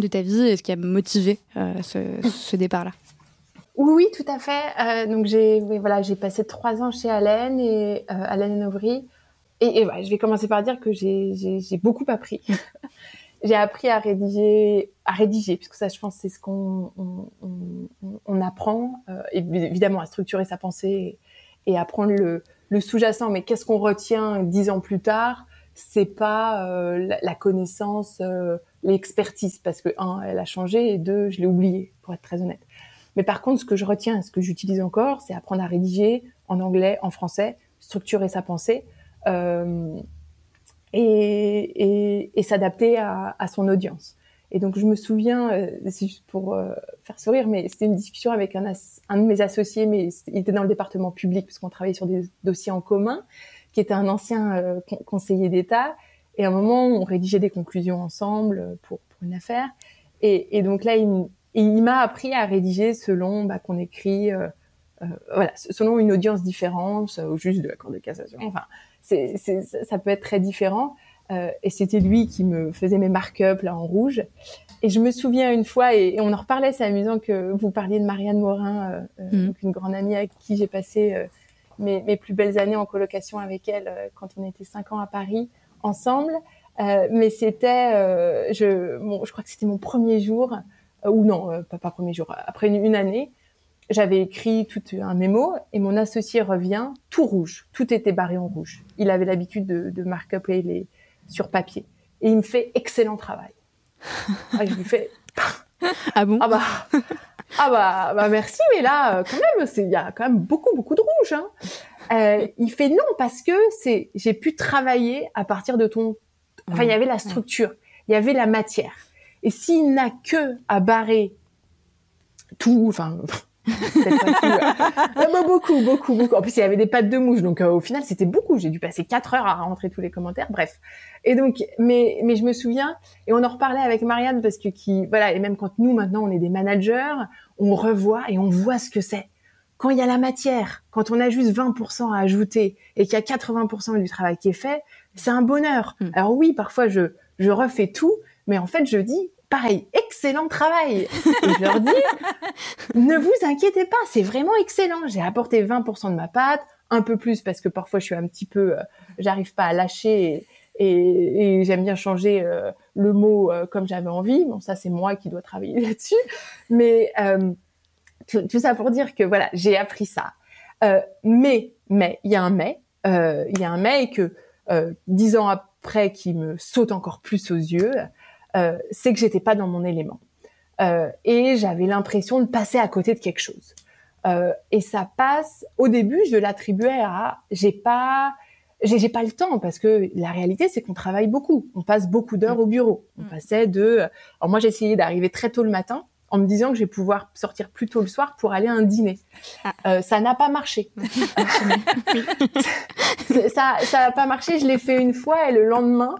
de ta vie et ce qui a motivé euh, ce, départ-là? Oui, tout à fait. Euh, donc j'ai voilà, j'ai passé trois ans chez Allen et euh, Allen Overy. Et, et je vais commencer par dire que j'ai beaucoup appris. j'ai appris à rédiger, à rédiger, puisque ça, je pense, c'est ce qu'on on, apprend, évidemment, à structurer sa pensée et, et à prendre le, le sous-jacent. Mais qu'est-ce qu'on retient dix ans plus tard? C'est pas euh, la, connaissance, euh, l'expertise, parce que un, elle a changé, et deux, je l'ai oublié, pour être très honnête. Mais par contre, ce que je retiens, ce que j'utilise encore, c'est apprendre à rédiger en anglais, en français, structurer sa pensée. Euh, et, et, et s'adapter à, à, son audience. Et donc je me souviens, euh, c'est juste pour euh, faire sourire, mais c'était une discussion avec un, un, de mes associés, mais il était dans le département public parce qu'on travaillait sur des dossiers en commun, qui était un ancien euh, conseiller d'État. Et à un moment, on rédigeait des conclusions ensemble pour, pour une affaire. Et, et, donc là, il, il m'a appris à rédiger selon bah, qu'on écrit, euh, euh, voilà, selon une audience différente, au juste de la Cour de cassation. Enfin, c'est, c'est, ça peut être très différent. Euh, et c'était lui qui me faisait mes mark-up là en rouge. Et je me souviens une fois, et, et on en reparlait, c'est amusant que vous parliez de Marianne Morin, euh, mmh. donc une grande amie avec qui j'ai passé euh, mes, mes, plus belles années en colocation avec elle euh, quand on était cinq ans à Paris ensemble. Euh, mais c'était, je, bon, je crois que c'était mon premier jour, ou non, pas, pas premier jour, après une, une année j'avais écrit tout un mémo et mon associé revient tout rouge, tout était barré en rouge. Il avait l'habitude de, de mark-up les sur papier et il me fait excellent travail. ah, je lui fais ah bon? Ah bah ah bah, bah merci mais là quand même c'est il y a quand même beaucoup beaucoup de rouge. Hein. Euh, il fait non parce que c'est j'ai pu travailler à partir de ton enfin il y avait la structure, il y avait la matière et s'il n'a que à barrer tout enfin beaucoup, beaucoup, beaucoup. En plus, il y avait des pattes de mouche, donc euh, au final, c'était beaucoup. J'ai dû passer quatre heures à rentrer tous les commentaires. Bref. Et donc, mais mais je me souviens, et on en reparlait avec Marianne parce que qui, voilà, et même quand nous maintenant on est des managers, on revoit et on voit ce que c'est. Quand il y a la matière, quand on a juste 20% à ajouter et qu'il y a 80% du travail qui est fait, c'est un bonheur. Mm. Alors oui, parfois je je refais tout, mais en fait je dis pareil, excellent travail. Et je leur dis, ne vous inquiétez pas, c'est vraiment excellent. J'ai apporté 20% de ma pâte, un peu plus parce que parfois je suis un petit peu, euh, j'arrive pas à lâcher et, et, et j'aime bien changer euh, le mot euh, comme j'avais envie. Bon, ça c'est moi qui dois travailler là-dessus. Mais tout, tout, ça pour dire que voilà, j'ai appris ça. Mais, mais, il y a un mais, il y a un mais que dix ans après qui me saute encore plus aux yeux, euh, c'est que j'étais pas dans mon élément. Euh, et j'avais l'impression de passer à côté de quelque chose. Euh, et ça passe. Au début, je l'attribuais à j'ai pas j'ai pas le temps parce que la réalité c'est qu'on travaille beaucoup. On passe beaucoup d'heures au bureau. On mm. passait de. Alors moi, j'essayais d'arriver très tôt le matin en me disant que je vais pouvoir sortir plus tôt le soir pour aller à un dîner. Ah. Euh, ça n'a pas marché. ça, ça n'a pas marché. Je l'ai fait une fois et le lendemain,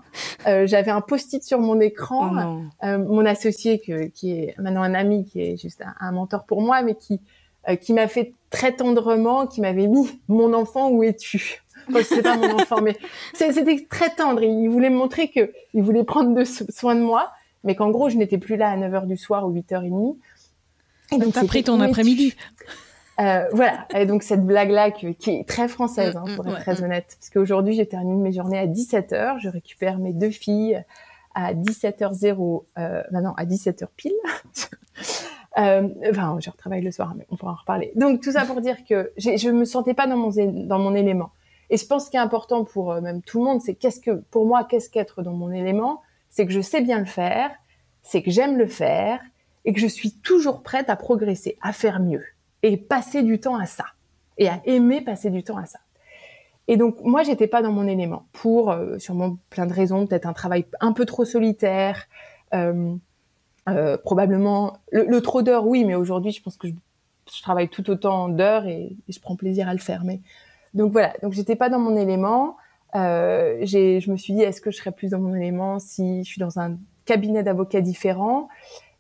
euh, j'avais un post-it sur mon écran. Oh euh, mon associé, que, qui est maintenant un ami, qui est juste un, un mentor pour moi, mais qui euh, qui m'a fait très tendrement, qui m'avait mis mon enfant où es-tu? Enfin, c'est pas mon enfant, mais c'était très tendre. Il voulait me montrer que il voulait prendre de, soin de moi mais qu'en gros, je n'étais plus là à 9h du soir ou 8h30. Et donc, t'as pris ton après-midi. Euh, voilà. Et donc, cette blague-là qui est très française, hein, pour être très honnête. Parce qu'aujourd'hui, je termine mes journées à 17h. Je récupère mes deux filles à 17h0, euh, bah non, à 17h pile. euh, enfin, je retravaille le soir, mais on pourra en reparler. Donc, tout ça pour dire que je me sentais pas dans mon, dans mon élément. Et je pense qu'il est important pour euh, même tout le monde, c'est qu'est-ce que, pour moi, qu'est-ce qu'être dans mon élément? C'est que je sais bien le faire, c'est que j'aime le faire et que je suis toujours prête à progresser, à faire mieux et passer du temps à ça et à aimer passer du temps à ça. Et donc moi j'étais pas dans mon élément pour euh, sûrement plein de raisons, peut-être un travail un peu trop solitaire, euh, euh, probablement le, trop d'heures oui, mais aujourd'hui je pense que je, je travaille tout autant d'heures et, et, je prends plaisir à le faire. Mais donc voilà, donc j'étais pas dans mon élément. Euh, je me suis dit, est-ce que je serais plus dans mon élément si je suis dans un cabinet d'avocats différent?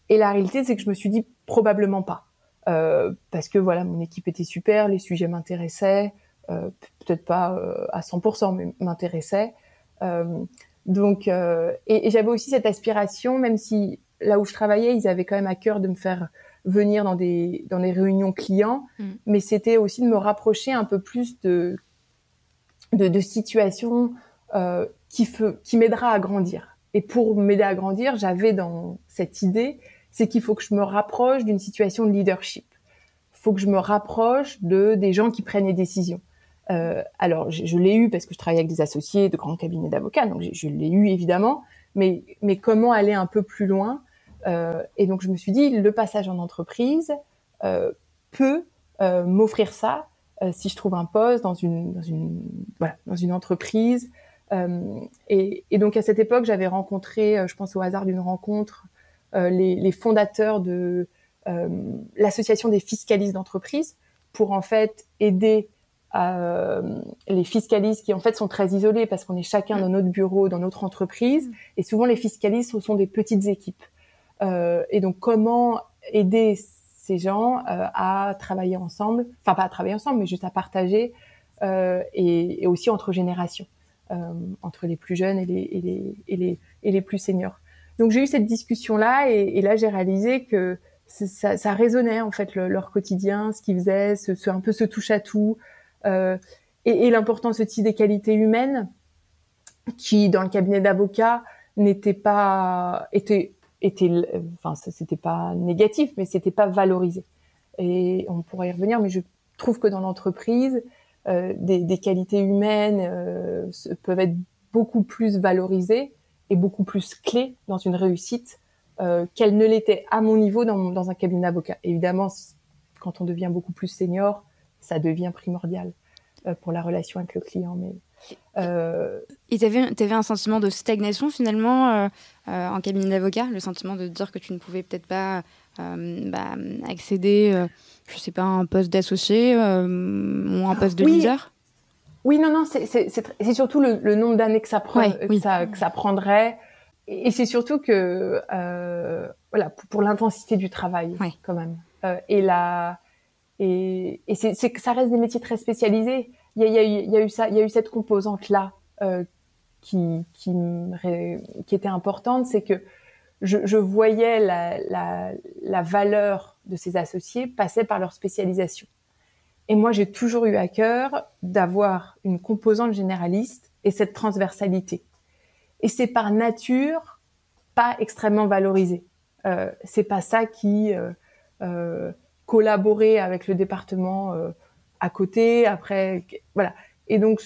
Et la réalité, c'est que je me suis dit probablement pas, euh, parce que voilà, mon équipe était super, les sujets m'intéressaient, euh, peut-être pas euh, à 100%, mais m'intéressaient. Euh, donc, euh, et, et j'avais aussi cette aspiration, même si là où je travaillais, ils avaient quand même à cœur de me faire venir dans des dans des réunions clients, mmh. mais c'était aussi de me rapprocher un peu plus de de, de situations euh, qui, qui m'aidera à grandir. Et pour m'aider à grandir, j'avais dans cette idée, c'est qu'il faut que je me rapproche d'une situation de leadership. Il faut que je me rapproche de des gens qui prennent les décisions. Euh, alors, je, l'ai eu parce que je travaille avec des associés de grands cabinets d'avocats, donc je, l'ai eu évidemment. Mais, mais comment aller un peu plus loin euh, Et donc, je me suis dit, le passage en entreprise peut m'offrir ça si je trouve un poste dans une, dans une, voilà, dans une entreprise. Euh, et, et, donc, à cette époque, j'avais rencontré, je pense au hasard d'une rencontre, les, les, fondateurs de l'association des fiscalistes d'entreprise pour en fait aider euh, les fiscalistes qui en fait sont très isolés parce qu'on est chacun dans notre bureau, dans notre entreprise, et souvent les fiscalistes ce sont des petites équipes. Euh, et donc comment aider ces gens euh, à travailler ensemble, enfin pas à travailler ensemble, mais juste à partager, euh, et, et, aussi entre générations, euh, entre les plus jeunes et les, et les, et les, et les plus seniors. Donc j'ai eu cette discussion là, et, là j'ai réalisé que ça, ça, résonnait en fait le, leur quotidien, ce qu'ils faisaient, ce, ce, un peu ce touche à tout. Euh, et, et l'importance aussi des qualités humaines qui, dans le cabinet d'avocats, n'était pas était était enfin c'était pas négatif mais c'était pas valorisé et on pourrait y revenir mais je trouve que dans l'entreprise euh, des, des, qualités humaines euh, peuvent être beaucoup plus valorisées et beaucoup plus clés dans une réussite euh, qu'elles ne l'étaient à mon niveau dans, dans un cabinet d'avocat évidemment quand on devient beaucoup plus senior ça devient primordial euh, pour la relation avec le client. Mais, euh... Et tu avais, avais, un sentiment de stagnation finalement euh, euh, en cabinet d'avocat, le sentiment de dire que tu ne pouvais peut-être pas euh, bah, accéder, je sais pas, à un poste d'associé ou un poste de oui. leader? Oui, non, non, c'est surtout le, le, nombre d'années que ça prend, ouais, que, oui. ça, que ça prendrait. Et, c'est surtout que, voilà, pour, pour l'intensité du travail, quand même. et la et, et c'est que ça reste des métiers très spécialisés. Il y a, y a, y a eu ça, il y a eu cette composante là euh, qui, qui, qui était importante, c'est que je, je voyais la, la, la, valeur de ces associés passer par leur spécialisation. Et moi, j'ai toujours eu à cœur d'avoir une composante généraliste et cette transversalité. Et c'est par nature pas extrêmement valorisé. Euh, c'est pas ça qui euh, euh, collaborer avec le département euh, à côté. Après, voilà. Et donc,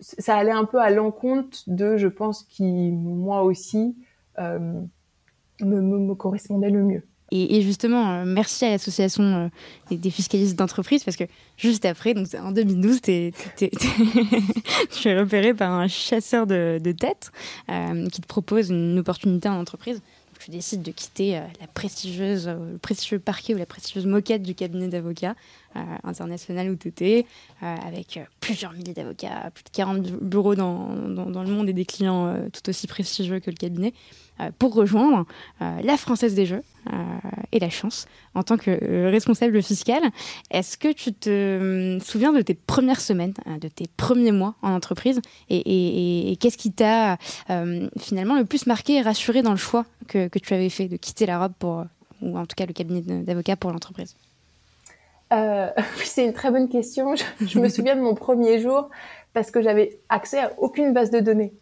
ça allait un peu à l'encontre de, je pense, qui moi aussi euh, me, correspondait le mieux. Et, justement, euh, merci à l'association euh, des, fiscalistes d'entreprise parce que juste après, donc en 2012, t'es, t'es, t'es tu es repéré par un chasseur de, de tête euh, qui te propose une opportunité en entreprise tu décides de quitter la prestigieuse, le prestigieux parquet ou la prestigieuse moquette du cabinet d'avocats euh, international où tu étais, euh, avec plusieurs milliers d'avocats, plus de 40 bureaux dans, dans, le monde et des clients euh, tout aussi prestigieux que le cabinet, euh, pour rejoindre la Française des Jeux et la chance en tant que responsable fiscal. Est-ce que tu te souviens de tes premières semaines, de tes premiers mois en entreprise et, qu'est-ce qui t'a finalement le plus marqué et rassuré dans le choix que, tu avais fait de quitter la robe pour, ou en tout cas le cabinet d'avocats pour l'entreprise? Euh, c'est une très bonne question. Je, je me souviens de mon premier jour parce que j'avais accès à aucune base de données.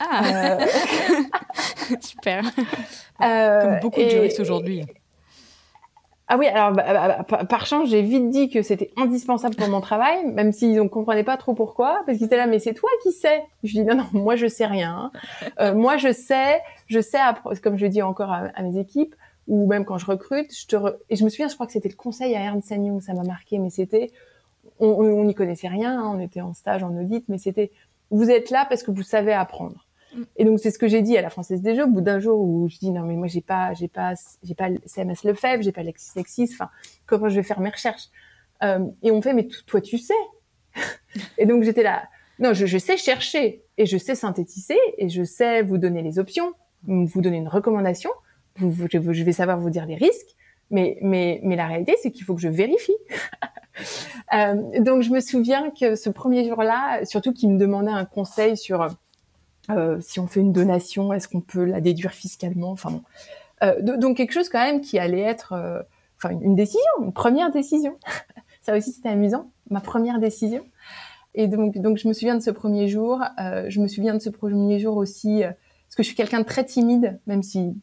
Ah euh... Super. Euh, Comme beaucoup de juristes aujourd'hui. Ah oui, alors bah, bah, par chance, j'ai vite dit que c'était indispensable pour mon travail, même s'ils ne comprenaient pas trop pourquoi, parce qu'ils étaient là, mais c'est toi qui sais. Je dis non, non, moi je sais rien. Euh, moi je sais, je sais, comme je dis encore à, à mes équipes, ou même quand je recrute, je te re... et je me souviens, je crois que c'était le conseil à Ernst Young, ça m'a marqué, mais c'était, on n'y connaissait rien, hein, on était en stage, en audit, mais c'était, vous êtes là parce que vous savez apprendre. Mm. Et donc c'est ce que j'ai dit à la Française des Jeux, au bout d'un jour où je dis non mais moi j'ai pas, j'ai pas, j'ai pas le CMS Lefebvre, j'ai pas LexisNexis, enfin comment je vais faire mes recherches? Euh, Et on me fait mais toi tu sais. et donc j'étais là, non je, je sais chercher et je sais synthétiser et je sais vous donner les options, vous donner une recommandation je vais savoir vous dire les risques, mais, mais, mais la réalité, c'est qu'il faut que je vérifie. euh, donc, je me souviens que ce premier jour-là, surtout qu'il me demandait un conseil sur euh, si on fait une donation, est-ce qu'on peut la déduire fiscalement Enfin bon. Euh, donc, quelque chose quand même qui allait être euh, enfin une décision, une première décision. Ça aussi, c'était amusant, ma première décision. Et donc, donc, je me souviens de ce premier jour. Euh, je me souviens de ce premier jour aussi que je suis quelqu'un de très timide, même si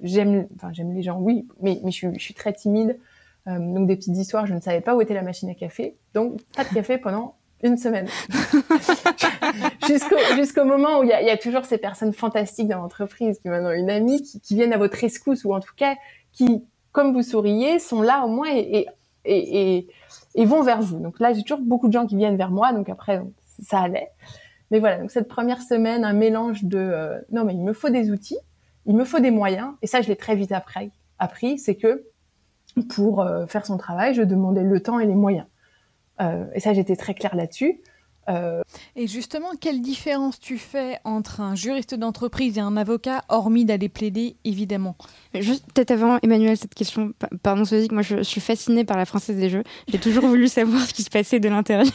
j'aime, enfin j'aime les gens, oui, mais, mais je, suis, je suis très timide. Euh, donc des petites histoires, je ne savais pas où était la machine à café, donc pas de café pendant une semaine. jusqu'au jusqu'au moment où il y a, y a, toujours ces personnes fantastiques dans l'entreprise, qui maintenant une amie, qui, qui, viennent à votre rescousse ou en tout cas qui, comme vous souriez, sont là au moins et, et, et, et vont vers vous. Donc là, j'ai toujours beaucoup de gens qui viennent vers moi, donc après ça allait. Mais voilà, donc cette première semaine, un mélange de euh, non mais il me faut des outils, il me faut des moyens, et ça je l'ai très vite appris. C'est que pour euh, faire son travail, je demandais le temps et les moyens. Euh, et ça, j'étais très claire là-dessus. Euh... Et justement, quelle différence tu fais entre un juriste d'entreprise et un avocat, hormis d'aller plaider, évidemment? Juste peut-être avant, Emmanuel, cette question, pardon Sophie, moi je, suis fascinée par la Française des Jeux. J'ai toujours voulu savoir ce qui se passait de l'intérieur.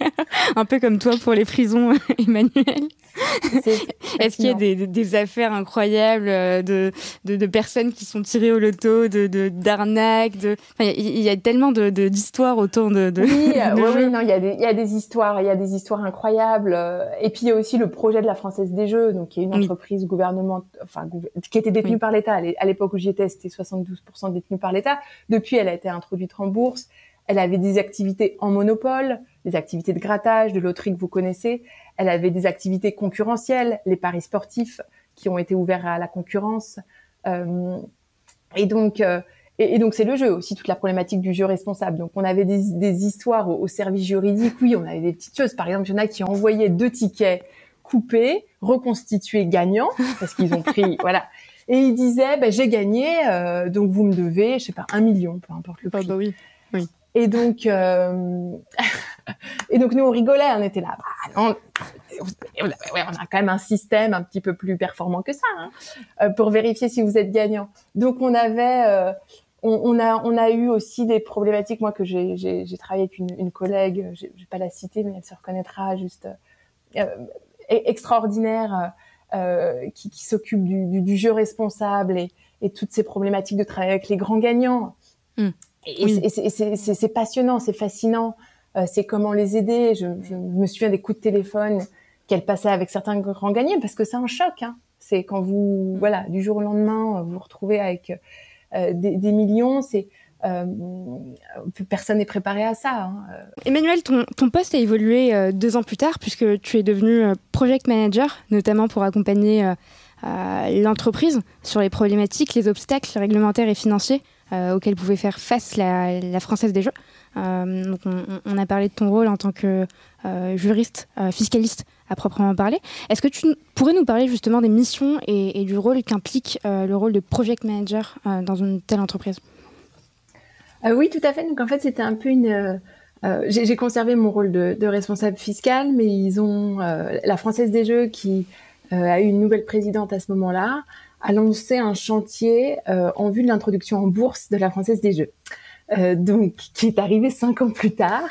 Un peu comme toi pour les prisons, Emmanuel. Est-ce qu'il y a des, des, affaires incroyables euh, de, de, de, personnes qui sont tirées au loto, de d'arnaques de, enfin, il y, a tellement d'histoires autour de, de Oui, oui, non, il y, a des, il y a des histoires, il y a des histoires incroyables. Et puis il y a aussi le projet de la Française des Jeux, donc qui est une entreprise gouvernement, enfin, qui était détenue par l'État. À l'époque où j'y étais, c'était 72% détenue par l'État. Depuis, elle a été introduite en bourse. Elle avait des activités en monopole, des activités de grattage, de loterie que vous connaissez. Elle avait des activités concurrentielles, les paris sportifs qui ont été ouverts à la concurrence. Euh, et donc, euh, et, donc c'est le jeu aussi toute la problématique du jeu responsable. Donc on avait des, des histoires au, service juridique. Oui, on avait des petites choses. Par exemple, il y en a qui envoyaient deux tickets coupés, reconstitués gagnants parce qu'ils ont pris, voilà. Et ils disaient, bah, j'ai gagné, euh, donc vous me devez, je sais pas, un million, peu importe le ah, prix. bah oui, oui. Et donc, euh... et donc nous on rigolait, on était là. Bah, non, on a quand même un système un petit peu plus performant que ça hein, euh, pour vérifier si vous êtes gagnant. Donc on avait, euh, on, on, a, on a eu aussi des problématiques. Moi que j'ai, j'ai, j'ai travaillé avec une, une collègue, je vais pas la citer, mais elle se reconnaîtra, juste euh, extraordinaire, euh, qui, qui s'occupe du, du, du, jeu responsable et, et toutes ces problématiques de travailler avec les grands gagnants. Mmh. Et, oui. c'est passionnant, c'est fascinant. Euh, c'est comment les aider. Je, je, me souviens des coups de téléphone qu'elle passait avec certains grands gagnants parce que c'est un choc. Hein. C'est quand vous, mm. voilà, du jour au lendemain, vous vous retrouvez avec euh, des, des, millions. C'est euh, personne n'est préparé à ça. Hein. Emmanuel, ton, ton, poste a évolué euh, deux ans plus tard puisque tu es devenu euh, project manager, notamment pour accompagner euh, l'entreprise sur les problématiques, les obstacles réglementaires et financiers euh, auxquels pouvait faire face la, Française des Jeux. Euh, on, a parlé de ton rôle en tant que euh, juriste, fiscaliste à proprement parler. Est-ce que tu pourrais nous parler justement des missions et, du rôle qu'implique le rôle de project manager dans une telle entreprise? Oui, tout à fait. Donc en fait, c'était un peu une... Euh, j'ai conservé mon rôle de, de, responsable fiscal, mais ils ont euh, la Française des Jeux qui euh, a eu une nouvelle présidente à ce moment-là, a lancé un chantier euh, en vue de l'introduction en bourse de la Française des Jeux. Euh, donc qui est arrivé cinq ans plus tard,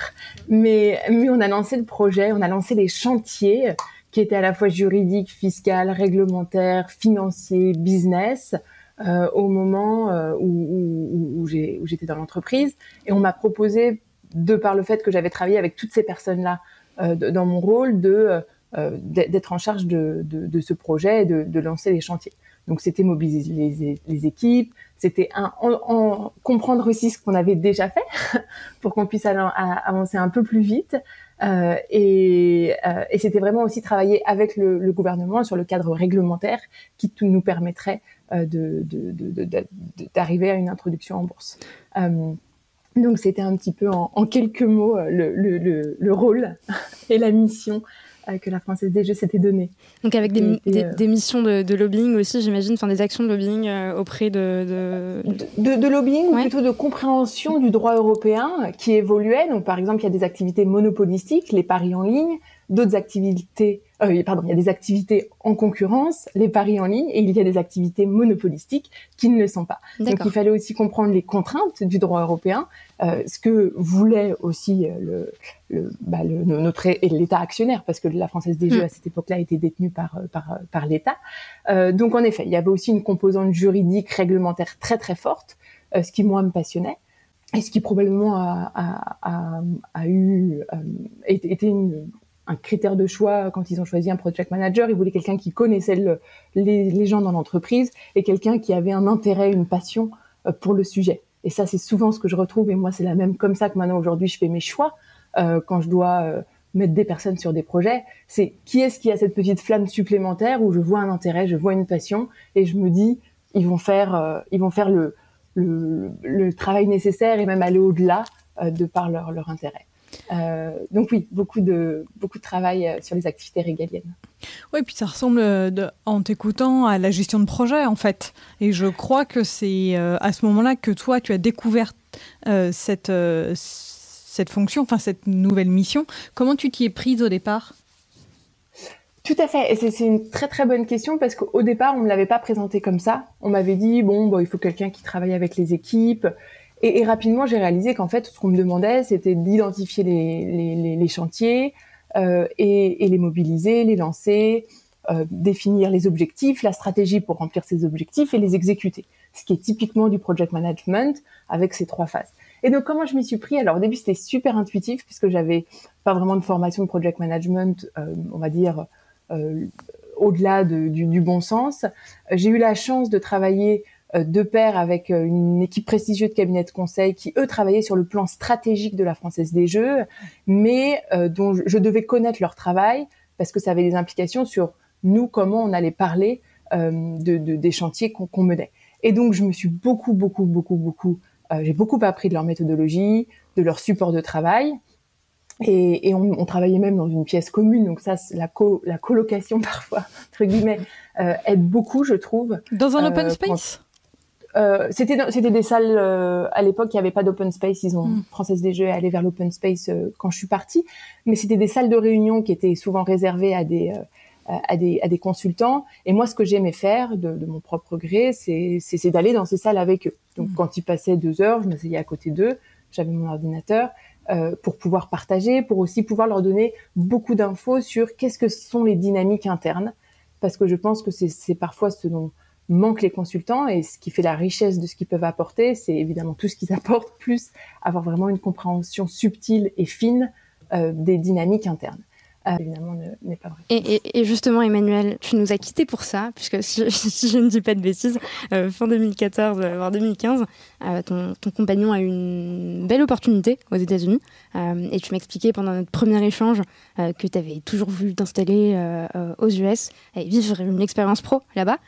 mais mais on a lancé le projet, on a lancé les chantiers qui étaient à la fois juridiques, fiscales, réglementaires, financiers, business. Euh, au moment euh, où, où, où j'étais dans l'entreprise et on m'a proposé de par le fait que j'avais travaillé avec toutes ces personnes là euh, dans mon rôle de d'être en charge de, de, de, ce projet et de, de lancer les chantiers. Donc c'était mobiliser les, les équipes, c'était en, en, comprendre aussi ce qu'on avait déjà fait pour qu'on puisse avancer un peu plus vite. Euh, et, euh, et c'était vraiment aussi travailler avec le, gouvernement sur le cadre réglementaire qui nous permettrait euh, d'arriver à une introduction en bourse. Donc c'était un petit peu en, quelques mots le, le, le, rôle et la mission que la Française des Jeux s'était donnée. Donc avec des, était, des, euh... des missions de, de, lobbying aussi, j'imagine, enfin des actions de lobbying euh, auprès de de... de, de lobbying ouais. ou plutôt de compréhension du droit européen qui évoluait. Donc par exemple, il y a des activités monopolistiques, les paris en ligne, d'autres activités euh, pardon, il y a des activités en concurrence, les paris en ligne, et il y a des activités monopolistiques qui ne le sont pas. Donc il fallait aussi comprendre les contraintes du droit européen, euh, ce que voulait aussi euh, le, le, bah, le notre l'État actionnaire, parce que la Française des Jeux mmh. à cette époque-là était détenue par euh, par par l'État. Euh, donc en effet, il y avait aussi une composante juridique réglementaire très très forte, euh, ce qui moi me passionnait et ce qui probablement a, a, a, a eu était une un critère de choix quand ils ont choisi un project manager. Ils voulaient quelqu'un qui connaissait les, gens dans l'entreprise et quelqu'un qui avait un intérêt, une passion euh, pour le sujet. Et ça, c'est souvent ce que je retrouve. Et moi, c'est la même comme ça que maintenant aujourd'hui, je fais mes choix euh, quand je dois euh, mettre des personnes sur des projets. C'est qui est-ce qui a cette petite flamme supplémentaire où je vois un intérêt, je vois une passion et je me dis, ils vont faire, euh, ils vont faire le, le, le, travail nécessaire et même aller au-delà de par leur, leur intérêt. Euh, donc oui, beaucoup de, beaucoup de travail euh, sur les activités régaliennes. Oui, puis ça ressemble euh, de, en t'écoutant à la gestion de projet en fait. Et je crois que c'est à ce moment-là que toi, tu as découvert euh, cette, euh, cette fonction, enfin cette nouvelle mission. Comment tu t'y es prise au départ? Tout à fait, et c'est une très très bonne question parce qu'au départ on me l'avait pas présenté comme ça. On m'avait dit bon, bon il faut quelqu'un qui travaille avec les équipes, et, rapidement, j'ai réalisé qu'en fait, ce qu'on me demandait, c'était d'identifier les, chantiers euh, et, et, les mobiliser, les lancer, euh, définir les objectifs, la stratégie pour remplir ces objectifs et les exécuter. Ce qui est typiquement du project management avec ces trois phases. Et donc, comment je m'y suis pris? Alors, au début, c'était super intuitif puisque j'avais pas vraiment de formation de project management, euh, on va dire, euh, au-delà de, du, du, bon sens. J'ai eu la chance de travailler de pair avec euh, une équipe prestigieuse de cabinet de conseil qui, eux, travaillaient sur le plan stratégique de la Française des Jeux, mais euh, dont je devais connaître leur travail parce que ça avait des implications sur nous, comment on allait parler de, de, des chantiers qu'on menait. Et donc, je me suis beaucoup, beaucoup, beaucoup, beaucoup, j'ai beaucoup appris de leur méthodologie, de leur support de travail. Et, et on, on, travaillait même dans une pièce commune, donc ça, la, co la colocation parfois, entre guillemets, euh, aide beaucoup, je trouve. Dans un open space? Euh, c'était c'était des salles euh, à l'époque il n'y avait pas d'open space. Ils ont mm. Française des Jeux est allé vers l'open space euh, quand je suis partie. Mais c'était des salles de réunion qui étaient souvent réservées à des à des à des consultants. Et moi ce que j'aimais faire de, de, mon propre gré c'est c'est d'aller dans ces salles avec eux. Donc mm. quand ils passaient deux heures je m'asseyais à côté d'eux. J'avais mon ordinateur pour pouvoir partager pour aussi pouvoir leur donner beaucoup d'infos sur qu'est-ce que sont les dynamiques internes. Parce que je pense que c'est parfois ce dont manquent les consultants et ce qui fait la richesse de ce qu'ils peuvent apporter, c'est évidemment tout ce qu'ils apportent, plus avoir vraiment une compréhension subtile et fine euh, des dynamiques internes. Vrai. Et, justement, Emmanuel, tu nous as quittés pour ça, puisque si, je ne dis pas de bêtises, euh, fin 2014, euh, voire 2015, euh, ton, ton, compagnon a eu une belle opportunité aux États-Unis. Et tu m'expliquais pendant notre premier échange que tu avais toujours voulu t'installer aux US et vivre une expérience pro là-bas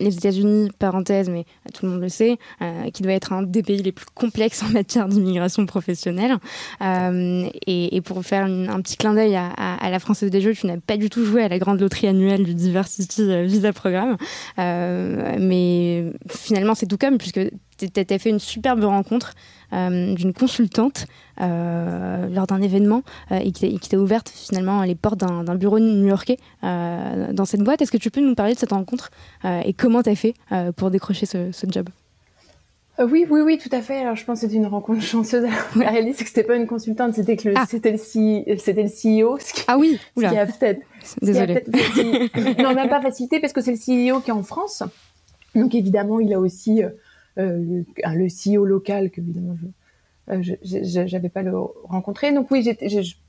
les États-Unis, parenthèse, mais tout le monde le sait, euh, qui doit être un des pays les plus complexes en matière d'immigration professionnelle. Euh, et, et, pour faire une, un petit clin d'œil à, à, à, la Française des Jeux, tu n'as pas du tout joué à la grande loterie annuelle du Diversity euh, Visa Programme. Euh, mais finalement, c'est tout comme, puisque tu as fait une superbe rencontre euh, d'une consultante euh, lors d'un événement euh, et qui, t'a ouverte finalement les portes d'un bureau new-yorkais dans cette boîte. Est-ce que tu peux nous parler de cette rencontre et comment tu as fait pour décrocher ce, ce job? Oui, oui, oui, tout à fait. Alors, je pense que c'était une rencontre chanceuse. La réalité, c'est que c'était pas une consultante, c'était que ah. c'était le, c'était le CEO. Ce qui, ah oui, Oula. ce qui a peut-être, désolé. Peut non, même pas facilité parce que c'est le CEO qui est en France. Donc, évidemment, il a aussi euh, le CEO local que évidemment je euh, j'avais pas le rencontré. Donc oui,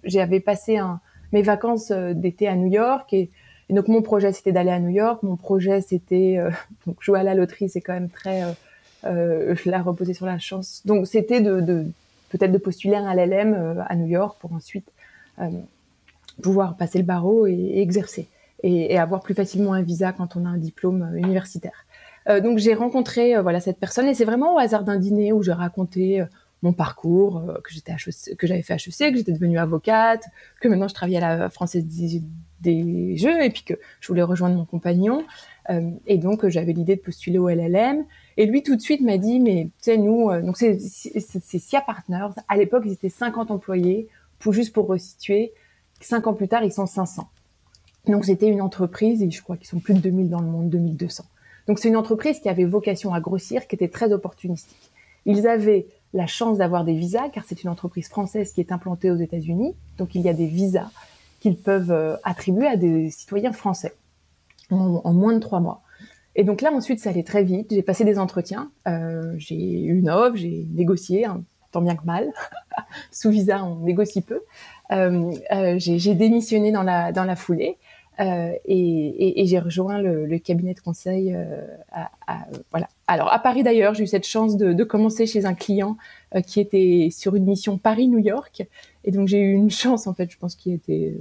j'avais passé un, mes vacances euh, d'été à New York et, donc mon projet c'était d'aller à New York. Mon projet c'était euh, donc jouer à la loterie, c'est quand même très euh, je l'ai reposé sur la chance. Donc c'était de, de peut-être de postuler un LLM à New York pour ensuite pouvoir passer le barreau et, et exercer et, et, avoir plus facilement un visa quand on a un diplôme universitaire. Euh, donc j'ai rencontré euh, voilà cette personne et c'est vraiment au hasard d'un dîner où j'ai raconté euh, mon parcours, que j'étais HEC, que j'avais fait HEC, que j'étais devenue avocate, que maintenant je travaillais à la Française des, des Jeux et puis que je voulais rejoindre mon compagnon. Euh, et donc j'avais l'idée de postuler au LLM. Et lui tout de suite m'a dit mais tu sais nous euh, donc c'est SIA Partners. À l'époque ils étaient 50 employés. Pour juste pour resituer, cinq ans plus tard ils sont 500. Donc c'était une entreprise et je crois qu'ils sont plus de 2000 dans le monde, 2200. Donc c'est une entreprise qui avait vocation à grossir, qui était très opportunistique. Ils avaient la chance d'avoir des visas, car c'est une entreprise française qui est implantée aux États-Unis. Donc il y a des visas qu'ils peuvent euh, attribuer à des citoyens français en, moins de trois mois. Et donc là ensuite ça allait très vite. J'ai passé des entretiens, euh, j'ai eu une offre, j'ai négocié, hein, tant bien que mal. Sous visa on négocie peu. j'ai démissionné dans la foulée. Euh, et, et, et j'ai rejoint le, le, cabinet de conseil euh, à, à, voilà. Alors à Paris d'ailleurs, j'ai eu cette chance de, de, commencer chez un client euh, qui était sur une mission Paris-New York, et donc j'ai eu une chance en fait, je pense qui était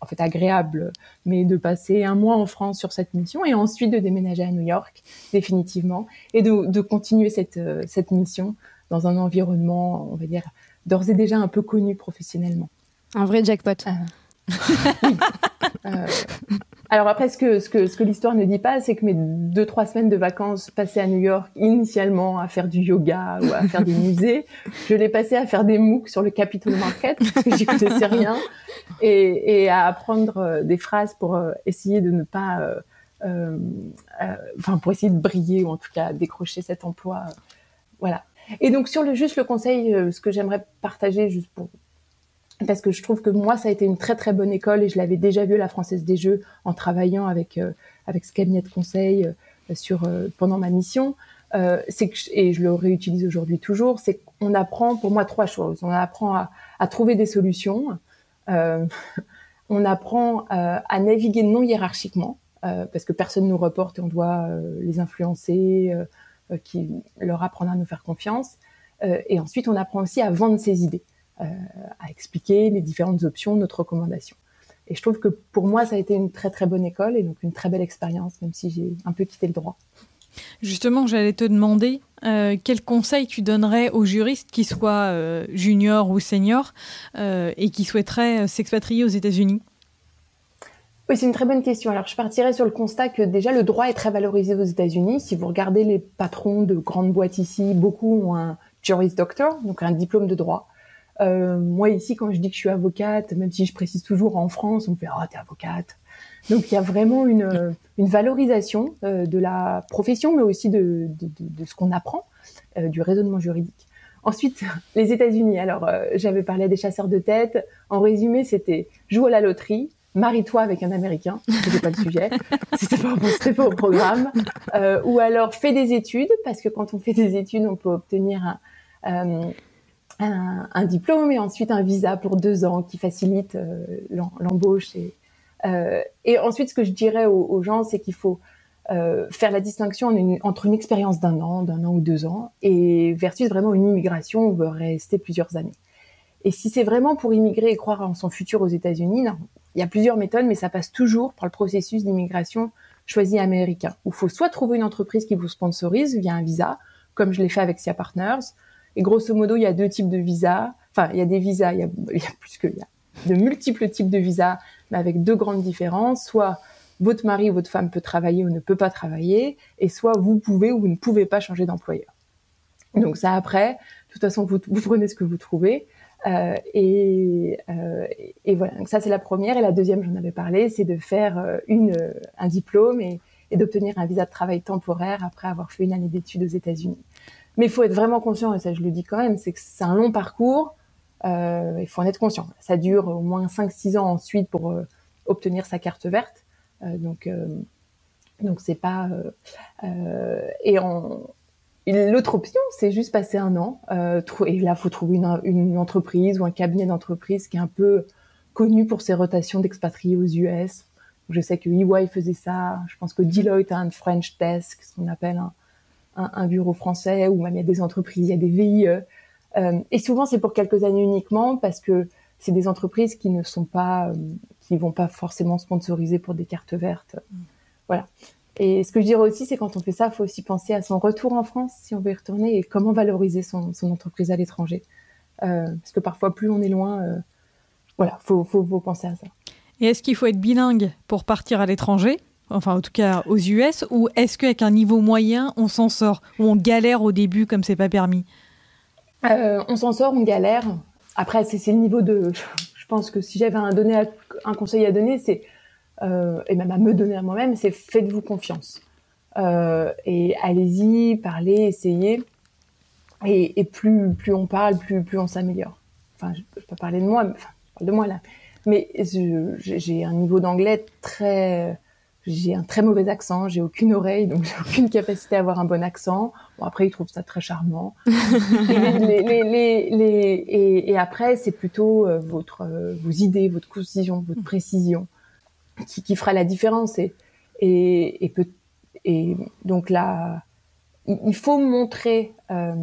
en fait agréable, mais de passer un mois en France sur cette mission et ensuite de déménager à New York définitivement et de, de continuer cette cette mission dans un environnement, on va dire, d'ores et déjà un peu connu professionnellement. Un vrai jackpot. Ah. Euh, alors après, ce que, ce que, ce que l'histoire ne dit pas, c'est que mes deux, trois semaines de vacances passées à New York, initialement à faire du yoga ou à faire des musées, je l'ai passé à faire des MOOC sur le Capitol Market, parce que j'y connaissais rien, et, à apprendre euh, des phrases pour euh, essayer de ne pas... Enfin, pour essayer de briller, ou en tout cas décrocher cet emploi. voilà. Et donc sur le juste le conseil, ce que j'aimerais partager juste pour parce que je trouve que moi ça a été une très très bonne école et je l'avais déjà vu la Française des Jeux en travaillant avec euh, avec ce cabinet de conseil euh, sur euh, pendant ma mission. et je le réutilise aujourd'hui toujours, c'est qu'on apprend pour moi trois choses. On apprend à, à trouver des solutions, on apprend à naviguer non hiérarchiquement parce que personne nous reporte et on doit les influencer, qui leur apprendre à nous faire confiance. et ensuite on apprend aussi à vendre ses idées. Euh, à expliquer les différentes options, notre recommandation. Et je trouve que pour moi, ça a été une très très bonne école et donc une très belle expérience, même si j'ai un peu quitté le droit. Justement, j'allais te demander euh, quel conseil tu donnerais aux juristes qui soient euh, juniors ou seniors euh, et qui souhaiteraient s'expatrier aux États-Unis? Oui, c'est une très bonne question. Alors, je partirais sur le constat que déjà le droit est très valorisé aux États-Unis. Si vous regardez les patrons de grandes boîtes ici, beaucoup ont un Juris Doctor, donc un diplôme de droit. Euh, moi ici, quand je dis que je suis avocate, même si je précise toujours en France, on me fait oh, t'es avocate. Donc il y a vraiment une, une valorisation euh, de la profession, mais aussi de, de, de, de ce qu'on apprend, euh, du raisonnement juridique. Ensuite, les États-Unis. Alors euh, j'avais parlé des chasseurs de tête. En résumé, c'était joue à la loterie, marie-toi avec un Américain, c'était pas le sujet, c'était pas, pas au programme, euh, ou alors fais des études, parce que quand on fait des études, on peut obtenir un, un, diplôme et ensuite un visa pour deux ans qui facilite euh, l'embauche. Et, euh, et ensuite, ce que je dirais aux, aux gens, c'est qu'il faut euh, faire la distinction entre une expérience d'un an, d'un an ou deux ans, et versus vraiment une immigration où on veut rester plusieurs années. Et si c'est vraiment pour immigrer et croire en son futur aux États-Unis, il y a plusieurs méthodes, mais ça passe toujours par le processus d'immigration choisi américain, où il faut soit trouver une entreprise qui vous sponsorise via un visa, comme je l'ai fait avec SIA Partners, et grosso modo, il y a deux types de visas. Enfin, il y a des visas, il y a, plus que, il y a de multiples types de visas, mais avec deux grandes différences. Soit votre mari ou votre femme peut travailler ou ne peut pas travailler, et soit vous pouvez ou ne pouvez pas changer d'employeur. Donc ça après, de toute façon, vous, vous prenez ce que vous trouvez. Euh, et, euh, et, voilà, ça c'est la première. Et la deuxième, j'en avais parlé, c'est de faire euh, un diplôme et, et d'obtenir un visa de travail temporaire après avoir fait une année d'études aux États-Unis. Mais il faut être vraiment conscient, et ça je le dis quand même, c'est que c'est un long parcours. Euh, il faut en être conscient. Ça dure au moins 5-6 ans ensuite pour euh, obtenir sa carte verte. Euh, donc, euh, donc c'est pas. Euh, et en, l'autre option, c'est juste passer un an. et là, faut trouver une, une entreprise ou un cabinet d'entreprise qui est un peu connu pour ses rotations d'expatriés aux US. Je sais que EY faisait ça. Je pense que Deloitte a un French Desk, ce qu'on appelle un, un, un, bureau français ou même il y a des entreprises, il y a des VIE. Euh, et souvent c'est pour quelques années uniquement parce que c'est des entreprises qui ne sont pas, euh, qui vont pas forcément sponsoriser pour des cartes vertes. Mm. Voilà. Et ce que je dirais aussi, c'est quand on fait ça, il faut aussi penser à son retour en France, si on veut y retourner, et comment valoriser son, son entreprise à l'étranger. Euh, parce que parfois, plus on est loin, euh, voilà, faut, faut, faut penser à ça. Et est-ce qu'il faut être bilingue pour partir à l'étranger? Enfin en tout cas aux US, ou est-ce qu'avec un niveau moyen, on s'en sort, ou on galère au début comme c'est pas permis? Euh, On s'en sort, on galère. Après, c'est le niveau de... Je pense que si j'avais un, conseil à donner, c'est, euh, et même à me donner à moi-même, c'est faites-vous confiance. Euh, et allez-y, parlez, essayez. Et, plus, plus on parle, plus, plus on s'améliore. Enfin, je, peux parler de moi, mais, enfin, de moi là. Mais j'ai un niveau d'anglais très j'ai un très mauvais accent, j'ai aucune oreille, donc j'ai aucune capacité à avoir un bon accent. Bon, après, ils trouvent ça très charmant. et, les, les, et, après, c'est plutôt euh, votre, euh, vos idées, votre concision, votre mm. précision qui, qui fera la différence. Et, et, et, peut, et donc là, il faut montrer euh,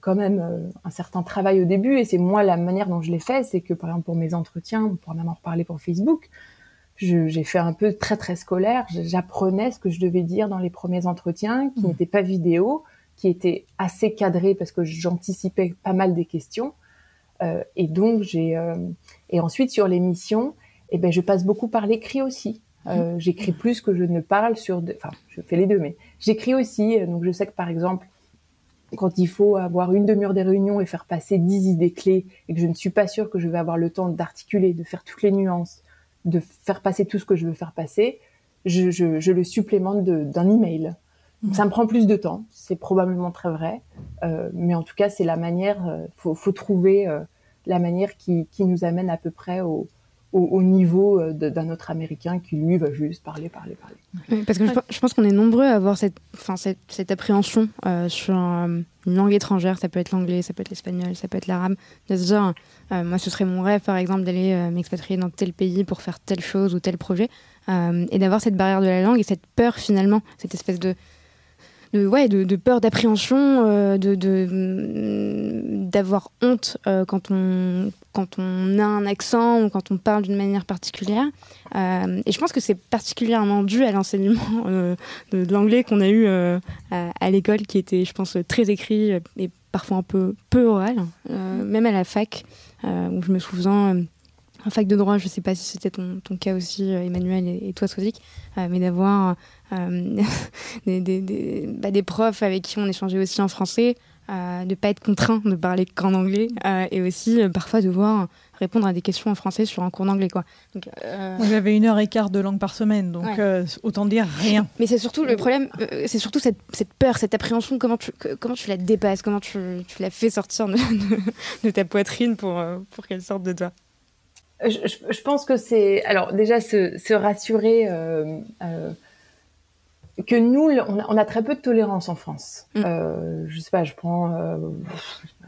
quand même un certain travail au début. Et c'est moi la manière dont je l'ai fait, c'est que par exemple pour mes entretiens, on pourra même en reparler pour Facebook j'ai fait un peu très très scolaire. J'apprenais ce que je devais dire dans les premiers entretiens, qui mmh. n'étaient pas vidéo, qui étaient assez cadrés parce que j'anticipais pas mal des questions. Euh, et donc j'ai euh, et ensuite sur l'émission, eh ben je passe beaucoup par l'écrit aussi. Euh, mmh. J'écris plus que je ne parle sur. Enfin, je fais les deux, mais j'écris aussi. Donc je sais que par exemple, quand il faut avoir une demi-heure des réunions et faire passer dix idées clés et que je ne suis pas sûre que je vais avoir le temps d'articuler, de faire toutes les nuances, de faire passer tout ce que je veux faire passer, je, je, le supplémente d'un email. Mmh. Ça me prend plus de temps, c'est probablement très vrai, euh, mais en tout cas c'est la manière. Euh, faut, faut trouver euh, la manière qui, qui, nous amène à peu près au, au, niveau euh, d'un autre américain qui lui va juste parler, parler, parler. parce que je, pense qu'on est nombreux à avoir cette, enfin, cette, cette appréhension euh, sur une langue étrangère. Ça peut être l'anglais, ça peut être l'espagnol, ça peut être l'arabe. De se dire, euh, moi, ce serait mon rêve, par exemple, d'aller m'expatrier dans tel pays pour faire telle chose ou tel projet. et d'avoir cette barrière de la langue et cette peur, finalement, cette espèce de de, ouais, de, peur, d'appréhension, euh, mm, d'avoir honte euh, quand, on, quand on a un accent ou quand on parle d'une manière particulière. Euh, et je pense que c'est particulièrement dû à l'enseignement de, l'anglais qu'on a eu à, l'école, qui était, je pense, très écrit et parfois un peu peu oral, même à la fac, où je me souviens en fac de droit, je ne sais pas si c'était ton, ton, cas aussi, Emmanuel, et, toi, Sozik, mais d'avoir euh, des, des, bah, des, profs avec qui on échangeait aussi en français, euh, de ne pas être contraint de parler qu'en anglais, euh, et aussi parfois devoir répondre à des questions en français sur un cours d'anglais. Quoi. Donc, J'avais une heure et quart de langue par semaine, donc autant dire rien. Mais c'est surtout le problème, c'est surtout cette, cette, peur, cette appréhension, comment tu, comment tu la dépasses, comment tu, tu la fais sortir de, de, ta poitrine pour, pour qu'elle sorte de toi. Je, je, pense que c'est alors déjà se, se rassurer que nous, on a, très peu de tolérance en France. Mm. Euh, je sais pas, je prends euh,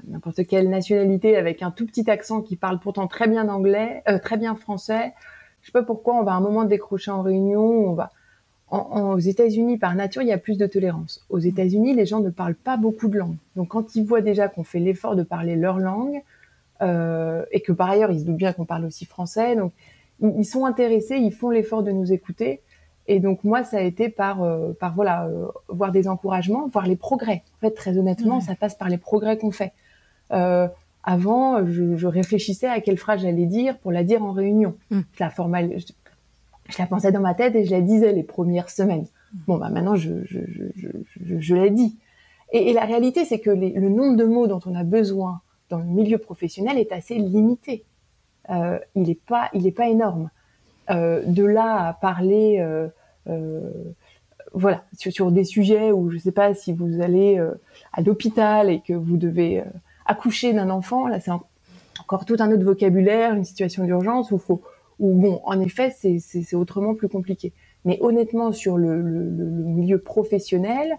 n'importe quelle nationalité avec un tout petit accent qui parle pourtant très bien anglais, euh, très bien français. Je sais pas pourquoi on va à un moment décrocher en réunion. On va en, aux États-Unis, par nature, il y a plus de tolérance. Aux États-Unis, les gens ne parlent pas beaucoup de langues. Donc, quand ils voient déjà qu'on fait l'effort de parler leur langue euh, et que par ailleurs, ils se doutent bien qu'on parle aussi français, donc ils sont intéressés, ils font l'effort de nous écouter. Et donc moi, ça a été par, euh, par voilà, euh, voir des encouragements, voir les progrès. En fait, très honnêtement, ça passe par les progrès qu'on fait. Euh, avant, je, je, réfléchissais à quelle phrase j'allais dire pour la dire en réunion. Mm. Je la formal, je, la pensais dans ma tête et je la disais les premières semaines. Mm. Bon, bah maintenant, je, je, je, je l'ai dit. Et, et, la réalité, c'est que les, le nombre de mots dont on a besoin dans le milieu professionnel est assez limité. Euh, il n'est pas, il est pas énorme. Euh, de là à parler euh, euh, voilà, sur, des sujets où je ne sais pas si vous allez à l'hôpital et que vous devez accoucher d'un enfant, là c'est encore tout un autre vocabulaire, une situation d'urgence où faut, où bon, en effet c'est autrement plus compliqué. Mais honnêtement sur le, milieu professionnel,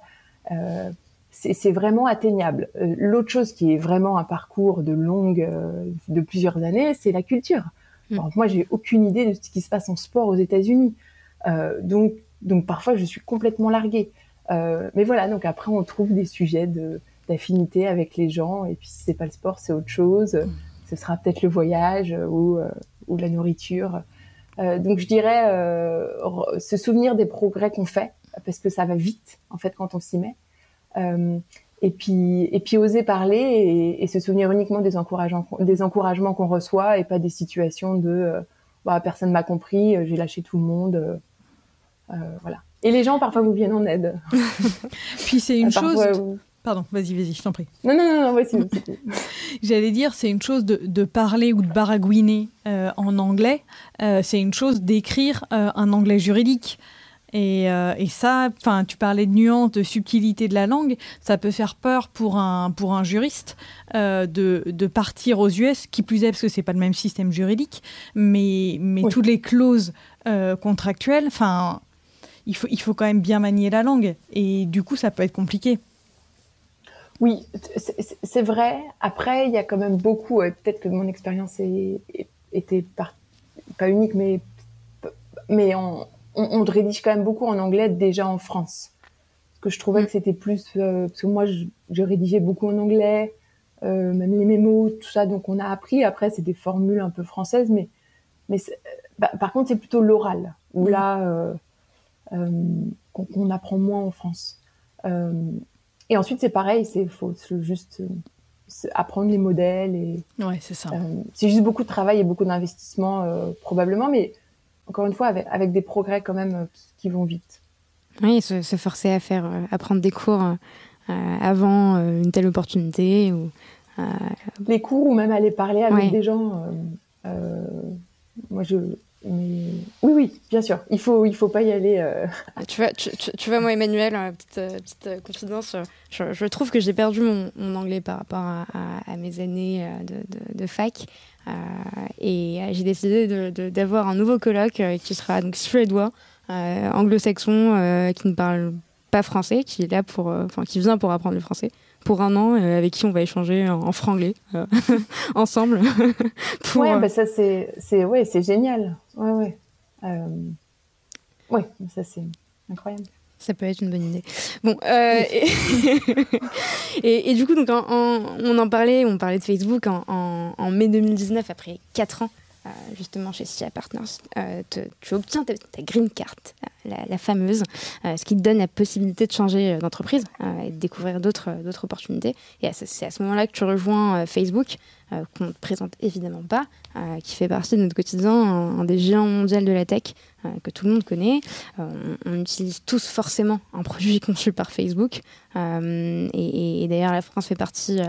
c'est vraiment atteignable. L'autre chose qui est vraiment un parcours de longue, de plusieurs années, c'est la culture. Mmh. moi, j'ai aucune idée de ce qui se passe en sport aux États-Unis. Euh, donc, donc parfois, je suis complètement larguée. Euh, mais voilà, donc après, on trouve des sujets de d'affinité avec les gens. Et puis, si c'est pas le sport, c'est autre chose. Mm. Ce sera peut-être le voyage ou, euh, ou la nourriture. Euh, donc, je dirais euh, se souvenir des progrès qu'on fait, parce que ça va vite, en fait, quand on s'y met. Euh, et puis, et puis oser parler et, et, se souvenir uniquement des encouragements, des encouragements qu'on reçoit et pas des situations de bah, personne m'a compris, j'ai lâché tout le monde. Euh, voilà. Et les gens parfois vous viennent en aide. Puis c'est une chose. Pardon, vas-y, vas-y, je t'en prie. Non, non, non, non voici. J'allais dire, c'est une chose de, de, parler ou de baragouiner euh, en anglais. Euh, c'est une chose d'écrire un anglais juridique. Et, et ça, enfin, tu parlais de nuances, de subtilité de la langue, ça peut faire peur pour un, pour un juriste de, de, partir aux US, qui plus est parce que c'est pas le même système juridique, mais, mais toutes les clauses contractuelle. Enfin, il faut, il faut quand même bien manier la langue. Et du coup, ça peut être compliqué. Oui, c'est vrai. Après, il y a quand même beaucoup. Peut-être que mon expérience était pas unique, mais mais on, on, rédige quand même beaucoup en anglais déjà en France. Parce que je trouvais mm. que c'était plus euh, parce que moi je, rédigeais beaucoup en anglais, euh, même les mémos, tout ça. Donc on a appris. Après c'est des formules un peu françaises, mais mais bah, par contre c'est plutôt l'oral où mm. là euh, qu'on apprend moins en France. et ensuite c'est pareil, c'est faut juste apprendre les modèles et ouais c'est ça. c'est juste beaucoup de travail et beaucoup d'investissement probablement, mais encore une fois, avec, des progrès quand même euh, qui, vont vite. Oui, se, forcer à faire, euh, à prendre des cours euh, avant une telle opportunité ou les cours ou même aller parler avec des gens. moi, je oui, oui, bien sûr. Il faut, il faut pas y aller. Ah, tu vois, tu, tu, vois, moi, Emmanuel, petite, petite confidence. Je, trouve que j'ai perdu mon, anglais par rapport à, mes années de, fac. Euh, et euh, j'ai décidé d'avoir un nouveau colloque euh, qui sera donc suédois, anglo-saxon, qui ne parle pas français, qui est là pour, enfin, qui vient pour apprendre le français pour un an, avec qui on va échanger en, franglais ensemble. pour, ouais, bah ça c'est, c'est, ouais, c'est génial. Ouais, ouais. ouais, ça c'est incroyable. Ça peut être une bonne idée. Bon, euh, et, et, du coup, donc, on en parlait, on parlait de Facebook en, en mai 2019, après 4 ans euh, justement chez SIA Partners, euh, tu obtiens ta, green card, euh, la, fameuse, ce qui te donne la possibilité de changer d'entreprise et de découvrir d'autres opportunités. Et c'est à ce moment-là que tu rejoins Facebook, qu'on ne te présente évidemment pas, qui fait partie de notre quotidien, un, des géants mondiaux de la tech que tout le monde connaît. On, utilise tous forcément un produit conçu par Facebook. et d'ailleurs, la France fait partie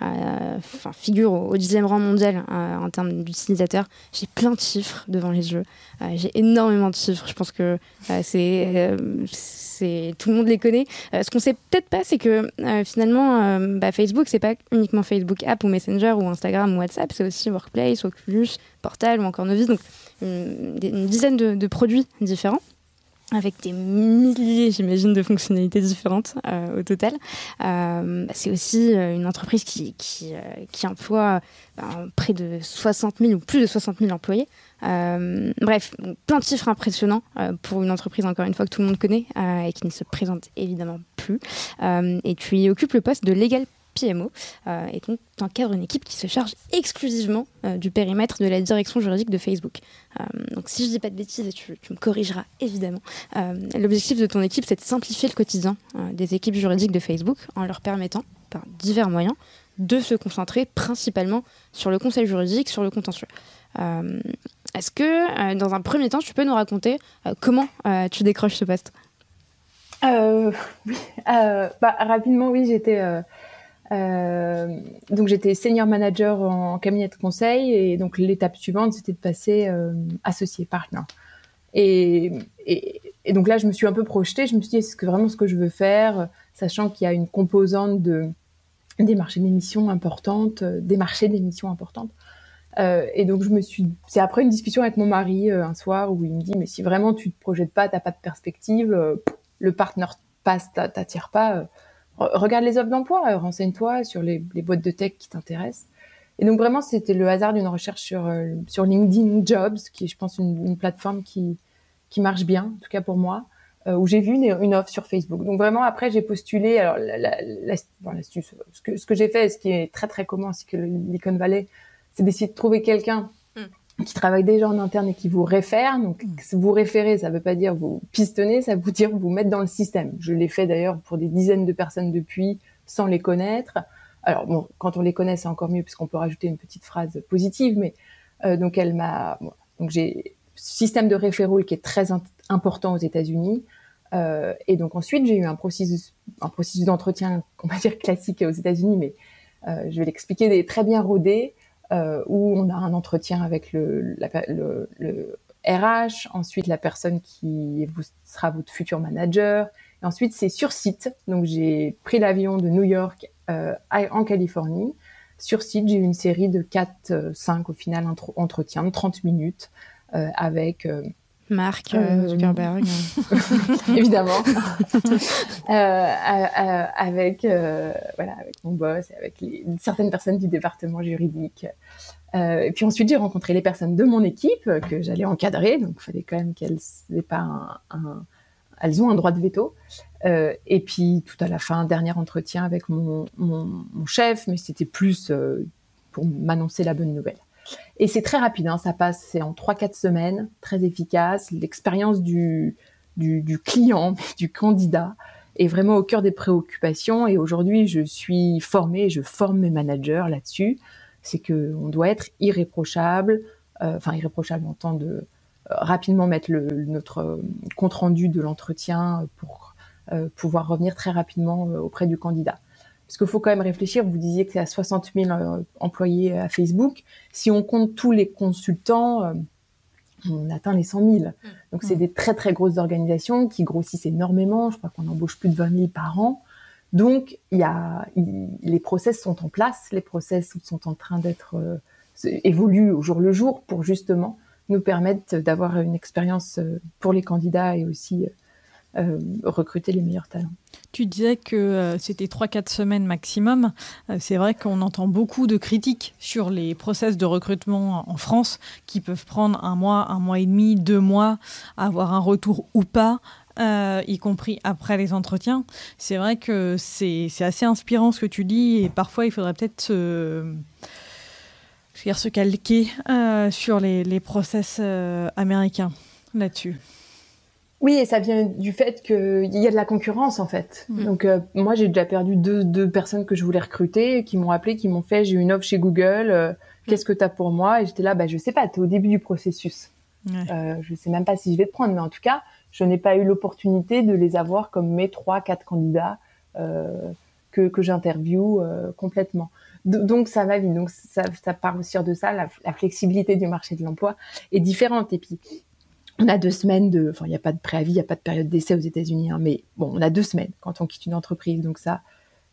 enfin, figure au, dixième rang mondial euh, en termes d'utilisateurs. J'ai plein de chiffres devant les yeux. Euh, j'ai énormément de chiffres. Je pense que euh, c'est, tout le monde les connaît. ce qu'on sait peut-être pas, c'est que finalement, bah, Facebook, c'est pas uniquement Facebook App ou Messenger ou Instagram ou WhatsApp, c'est aussi Workplace, Oculus, Portal ou encore Novis. Donc une, dizaine de produits différents avec des milliers, j'imagine, de fonctionnalités différentes euh, au total. Euh, bah, c'est aussi euh, une entreprise qui, emploie ben, près de 60 000 ou plus de 60 000 employés. bref, plein de chiffres impressionnants pour une entreprise, encore une fois, que tout le monde connaît et qui ne se présente évidemment plus. et tu y occupes le poste de Legal PMO, euh, et donc tu encadres une équipe qui se charge exclusivement euh, du périmètre de la direction juridique de Facebook. Euh, donc si je dis pas de bêtises, tu, me corrigeras évidemment, l'objectif de ton équipe, c'est de simplifier le quotidien des équipes juridiques de Facebook en leur permettant, par divers moyens, de se concentrer principalement sur le conseil juridique, sur le contentieux. Est-ce que, dans un premier temps, tu peux nous raconter comment tu décroches ce poste? Oui, bah, rapidement, oui, j'étais euh, donc j'étais senior manager en cabinet de conseil et donc l'étape suivante c'était de passer euh, associé partner. Et, donc là je me suis un peu projetée, je me suis dit est-ce vraiment ce que je veux faire, sachant qu'il y a une composante de des marchés d'émissions importantes, des marchés d'émissions importantes. Euh, et donc je me suis, c'est après une discussion avec mon mari euh, un soir où il me dit mais si vraiment tu te projettes pas, t'as pas de perspective, euh, le partenaire passe, t'attire pas regarde les offres d'emploi, euh, renseigne-toi sur les, boîtes de tech qui t'intéressent. Et donc vraiment, c'était le hasard d'une recherche sur euh, sur LinkedIn Jobs, qui est, je pense, une, plateforme qui qui marche bien, en tout cas pour moi, euh, où j'ai vu une, offre sur Facebook. Donc vraiment, après, j'ai postulé. Alors, l'astuce, ce que ce que j'ai fait, ce qui est très très commun, c'est que l'Icon Valley, c'est d'essayer de trouver quelqu'un qui travaillent déjà en interne et qui vous réfèrent. Donc, mm. vous référer, ça veut pas dire vous pistonner, ça veut dire vous mettre dans le système. Je l'ai fait d'ailleurs pour des dizaines de personnes depuis, sans les connaître. Alors bon, quand on les connaît, c'est encore mieux puisqu'on peut rajouter une petite phrase positive. Mais euh, donc elle m'a, donc j'ai système de référol qui est très important aux États-Unis. Euh, et donc ensuite, j'ai eu un processus, un processus d'entretien, on va dire classique aux États-Unis, mais euh, je vais l'expliquer, très bien rodé où on a un entretien avec le, le, le, RH, ensuite la personne qui vous, sera votre futur manager, et ensuite c'est sur site. Donc j'ai pris l'avion de New York euh, en Californie. Sur site, j'ai eu une série de 4, 5 euh, au final entretiens de 30 minutes euh, avec euh, Marc Zuckerberg. Évidemment. avec, voilà, avec mon boss, avec les, certaines personnes du département juridique. et puis ensuite, j'ai rencontré les personnes de mon équipe que j'allais encadrer, donc il fallait quand même qu'elles n'aient pas un, elles ont un droit de veto. Euh, et puis tout à la fin, dernier entretien avec mon, mon, chef, mais c'était plus euh, pour m'annoncer la bonne nouvelle. Et c'est très rapide, hein, ça passe, c'est en 3-4 semaines, très efficace. L'expérience du, du, client, du candidat est vraiment au cœur des préoccupations. Et aujourd'hui, je suis formée, je forme mes managers là-dessus. C'est que on doit être irréprochable, euh, enfin irréprochable en temps de rapidement mettre notre compte rendu de l'entretien pour euh, pouvoir revenir très rapidement euh, auprès du candidat. Parce qu'il faut quand même réfléchir, vous disiez que c'est à 60 000 euh, employés à Facebook. Si on compte tous les consultants, on atteint les 100 000. Mmh. Donc c'est mmh. des très très grosses organisations qui grossissent énormément. Je crois qu'on embauche plus de 20 000 par an. Donc il y a, les process sont en place, les process sont en train d'être évoluent au jour le jour pour justement nous permettre d'avoir une expérience pour les candidats et aussi euh, recruter les meilleurs talents. Tu disais que euh, c'était 3-4 semaines maximum. Euh, c'est vrai qu'on entend beaucoup de critiques sur les process de recrutement en France qui peuvent prendre un mois, un mois et demi, deux mois, avoir un retour ou pas. y compris après les entretiens. C'est vrai que c'est assez inspirant ce que tu dis et parfois il faudrait peut-être se, se calquer sur les, les process américains là-dessus. Oui, et ça vient du fait qu'il y a de la concurrence en fait. Mm. Donc euh, moi j'ai déjà perdu deux, deux personnes que je voulais recruter, qui m'ont appelé, qui m'ont fait j'ai une offre chez Google, euh, mm. qu'est-ce que tu as pour moi? Et j'étais là, bah je sais pas, tu es au début du processus. Euh, je sais même pas si je vais te prendre, mais en tout cas, je n'ai pas eu l'opportunité de les avoir comme mes trois, quatre candidats euh, que, que j'interviewe complètement. donc ça va vite. Donc ça, ça part aussi de ça, la, la flexibilité du marché de l'emploi est différente. Et puis on a deux semaines de, enfin, il n'y a pas de préavis, il n'y a pas de période d'essai aux États-Unis, hein, mais bon, on a deux semaines quand on quitte une entreprise, donc ça,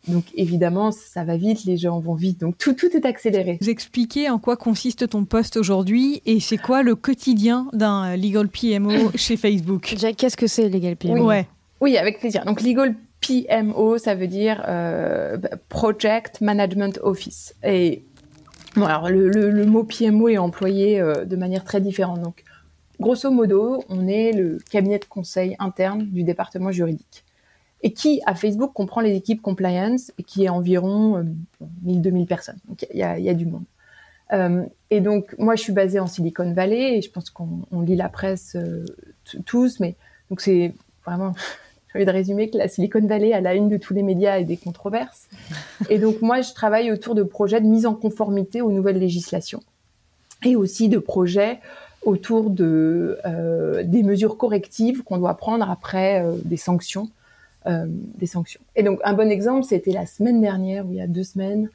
donc évidemment, ça va vite, les gens vont vite, donc tout, tout est accéléré. Vous expliquez en quoi consiste ton poste aujourd'hui et c'est quoi le quotidien d'un legal PMO chez Facebook? Déjà, qu'est-ce que c'est legal PMO oui. Ouais. oui, avec plaisir. Donc legal PMO, ça veut dire euh, Project Management Office. Et bon, alors le, le, mot PMO est employé euh, de manière très différente. Donc grosso modo, on est le cabinet de conseil interne du département juridique. Et qui, à Facebook, comprend les équipes compliance et qui est environ 1000-2000 euh, personnes. Donc, il y a, du monde. Euh, et donc, moi, je suis basée en Silicon Valley et je pense qu'on lit la presse euh, tous, mais donc c'est vraiment, j'ai envie de résumer que la Silicon Valley a la une de tous les médias et des controverses. Et donc, moi, je travaille autour de projets de mise en conformité aux nouvelles législations et aussi de projets autour de euh, des mesures correctives qu'on doit prendre après euh, des sanctions, euh, des sanctions. Et donc un bon exemple, c'était la semaine dernière, ou il y a deux semaines,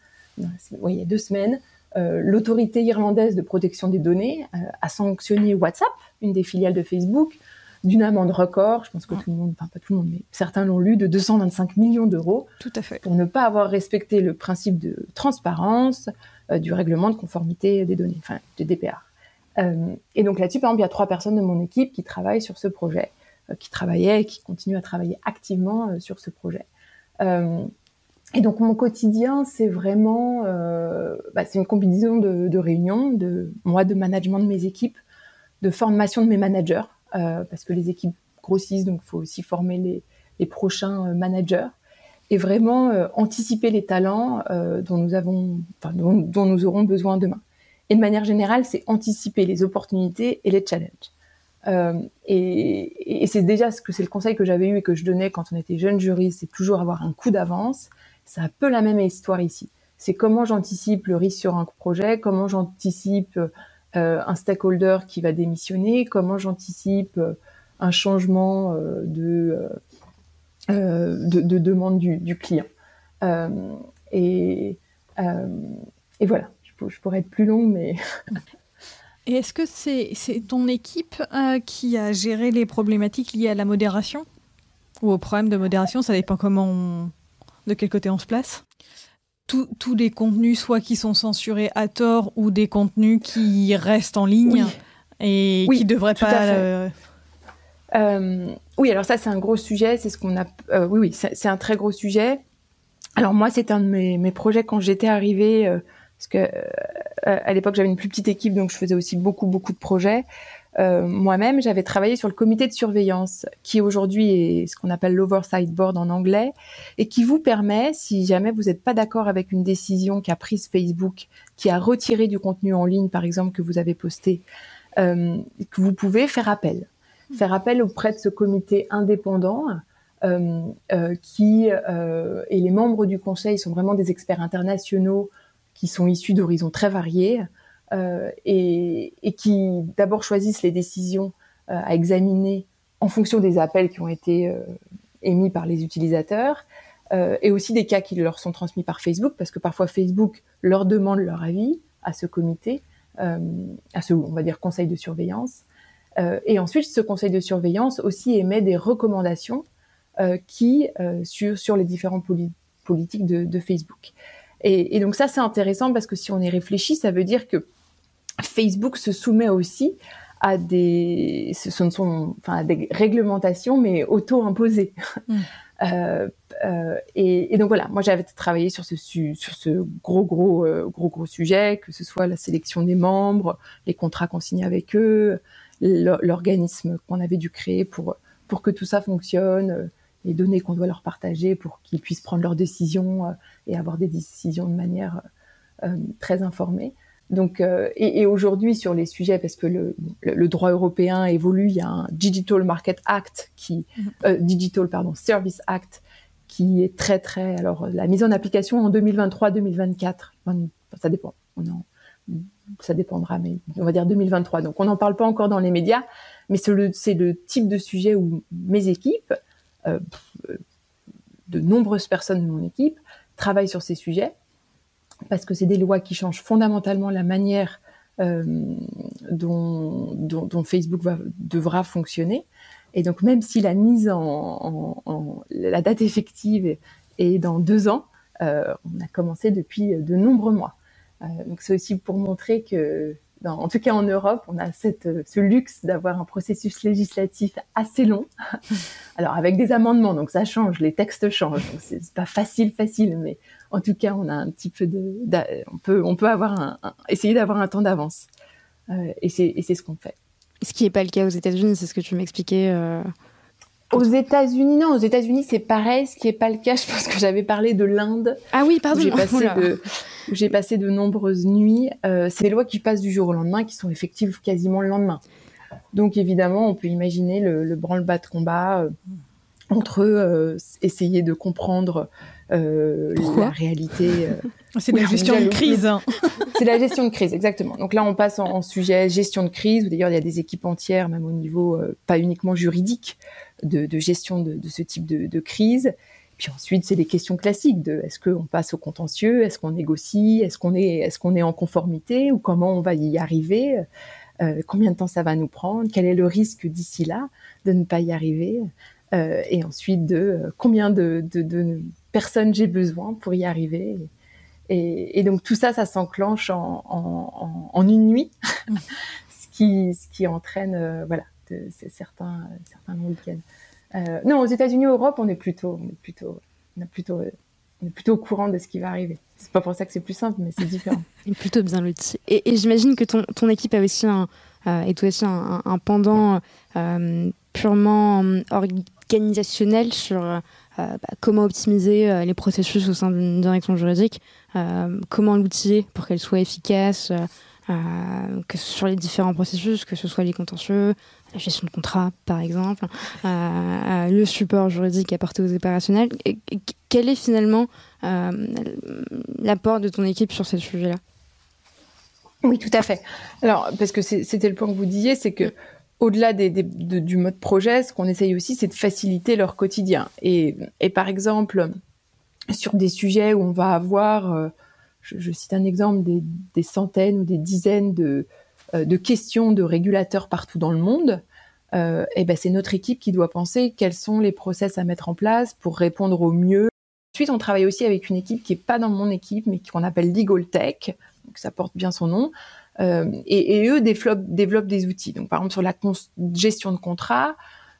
oui, il y a deux semaines, l'autorité irlandaise de protection des données a sanctionné WhatsApp, une des filiales de Facebook, d'une amende record. Je pense que tout le monde, enfin pas tout le monde, mais certains l'ont lu, de 225 millions d'euros. Tout à fait. Pour ne pas avoir respecté le principe de transparence du règlement de conformité des données, enfin du DPR. Euh, et donc là-dessus, par exemple, il y a trois personnes de mon équipe qui travaillent sur ce projet, euh, qui travaillaient et qui continuent à travailler activement euh, sur ce projet. et donc mon quotidien, c'est vraiment, bah, c'est une combinaison de, réunions, de moi, de management de mes équipes, de formation de mes managers, parce que les équipes grossissent, donc il faut aussi former les, prochains managers et vraiment anticiper les talents dont nous avons, dont, dont, nous aurons besoin demain. Et de manière générale, c'est anticiper les opportunités et les challenges. Euh, et, c'est déjà ce que c'est le conseil que j'avais eu et que je donnais quand on était jeune juriste, c'est toujours avoir un coup d'avance. C'est un peu la même histoire ici. C'est comment j'anticipe le risque sur un projet, comment j'anticipe euh, un stakeholder qui va démissionner, comment j'anticipe euh, un changement de, de, de, demande du, client. et voilà je pourrais être plus longue, mais. Et est-ce que c'est ton équipe euh, qui a géré les problématiques liées à la modération Ou au problème de modération? Ça dépend comment de quel côté on se place tous les contenus, soit qui sont censurés à tort, ou des contenus qui restent en ligne et qui ne devraient pas. oui, alors ça c'est un gros sujet, c'est ce qu'on a. oui, oui, c'est un très gros sujet. Alors moi, c'est un de mes, mes, projets quand j'étais arrivée, parce que à l'époque j'avais une plus petite équipe, donc je faisais aussi beaucoup beaucoup de projets. Euh, moi-même, j'avais travaillé sur le comité de surveillance, qui aujourd'hui est ce qu'on appelle l'oversight board en anglais, et qui vous permet, si jamais vous n'êtes pas d'accord avec une décision qu'a prise Facebook, qui a retiré du contenu en ligne, par exemple, que vous avez posté, euh, que vous pouvez faire appel. Faire appel auprès de ce comité indépendant, euh, euh qui et les membres du conseil sont vraiment des experts internationaux qui sont issus d'horizons très variés euh, et, qui d'abord choisissent les décisions euh, à examiner en fonction des appels qui ont été euh, émis par les utilisateurs et aussi des cas qui leur sont transmis par Facebook parce que parfois Facebook leur demande leur avis à ce comité, à ce on va dire conseil de surveillance. et ensuite, ce conseil de surveillance aussi émet des recommandations qui sur sur les différentes politiques de Facebook. Et, et, donc ça, c'est intéressant parce que si on y réfléchit, ça veut dire que Facebook se soumet aussi à des, ce ne sont, enfin, des réglementations, mais auto-imposées. Mm. Euh, euh, et, et, donc voilà, moi j'avais travaillé sur ce sur ce gros gros euh, gros gros sujet, que ce soit la sélection des membres, les contrats qu'on signe avec eux, l'organisme qu'on avait dû créer pour pour que tout ça fonctionne, les données qu'on doit leur partager pour qu'ils puissent prendre leurs décisions et avoir des décisions de manière très informée. Donc, euh, et, et aujourd'hui sur les sujets, parce que le, le, droit européen évolue, il y a un Digital Market Act qui, mhm. euh, Digital pardon, Service Act qui est très très. Alors la mise en application en 2023-2024, ça dépend. On en, ça dépendra, mais on va dire 2023. Donc on n'en parle pas encore dans les médias, mais c'est le, le, type de sujet où mes équipes, euh, de nombreuses personnes de mon équipe, travaillent sur ces sujets parce que c'est des lois qui changent fondamentalement la manière euh, dont, Facebook devra fonctionner. Et donc, même si la mise en, la date effective est dans deux ans, euh, on a commencé depuis de nombreux mois. Euh, donc, c'est aussi pour montrer que, en tout cas en Europe, on a cette, ce luxe d'avoir un processus législatif assez long. Alors, avec des amendements, donc ça change, les textes changent. Donc, c'est pas facile, facile, mais en tout cas, on a un petit peu de, on peut, on peut avoir un, essayer d'avoir un temps d'avance. Euh, et c'est ce qu'on fait. Ce qui n'est pas le cas aux États-Unis, c'est ce que tu m'expliquais. Euh... Aux États-Unis, non. Aux États-Unis, c'est pareil. Ce qui n'est pas le cas, je pense que j'avais parlé de l'Inde. Ah oui, pardon. J'ai passé, de, j'ai passé de nombreuses nuits. Euh, c'est des lois qui passent du jour au lendemain, qui sont effectives quasiment le lendemain. Donc évidemment, on peut imaginer le, le branle-bas de combat euh, entre eux, euh, essayer de comprendre euh, la réalité. C'est la gestion de crise. Hein. c'est la gestion de crise, exactement. Donc là, on passe en, sujet gestion de crise, où d'ailleurs, il y a des équipes entières, même au niveau pas uniquement juridique, de, de gestion de, de, ce type de, de crise. Puis ensuite, c'est les questions classiques de est-ce qu'on passe au contentieux, est-ce qu'on négocie, est-ce qu'on est, est-ce qu'on est en conformité? Ou comment on va y arriver, euh, combien de temps ça va nous prendre, quel est le risque d'ici là de ne pas y arriver, euh, et ensuite de combien de, de, de personne j'ai besoin pour y arriver? Et, et donc tout ça, ça s'enclenche en, en, en, une nuit, mm. ce, qui, ce qui entraîne euh, voilà certains certains week-ends. Euh, non, aux États-Unis, Europe, on est plutôt on est plutôt on est plutôt on est plutôt au courant de ce qui va arriver. C'est pas pour ça que c'est plus simple, mais c'est différent. et plutôt bien l'outil. Et, j'imagine que ton, ton équipe a aussi un, euh, aussi un, pendant euh, purement organisationnel sur euh, bah, comment optimiser euh, les processus au sein d'une direction juridique, euh, comment l'outiller pour qu'elle soit efficace, que ce sur les différents processus, que ce soit les contentieux, la gestion de contrat par exemple, le support juridique apporté aux opérationnels. Quel est finalement l'apport de ton équipe sur ces sujets-là? Oui, tout à fait. Alors, parce que c'était le point que vous disiez, c'est que au-delà du mode projet, ce qu'on essaye aussi, c'est de faciliter leur quotidien. Et, par exemple, sur des sujets où on va avoir, euh, je, cite un exemple, des, centaines ou des dizaines de, euh, de questions de régulateurs partout dans le monde, euh, et ben c'est notre équipe qui doit penser quels sont les process à mettre en place pour répondre au mieux. Ensuite, on travaille aussi avec une équipe qui est pas dans mon équipe, mais qu'on appelle Legal Tech, donc ça porte bien son nom, euh, et, eux développent, des outils. Donc, par exemple, sur la gestion de contrat,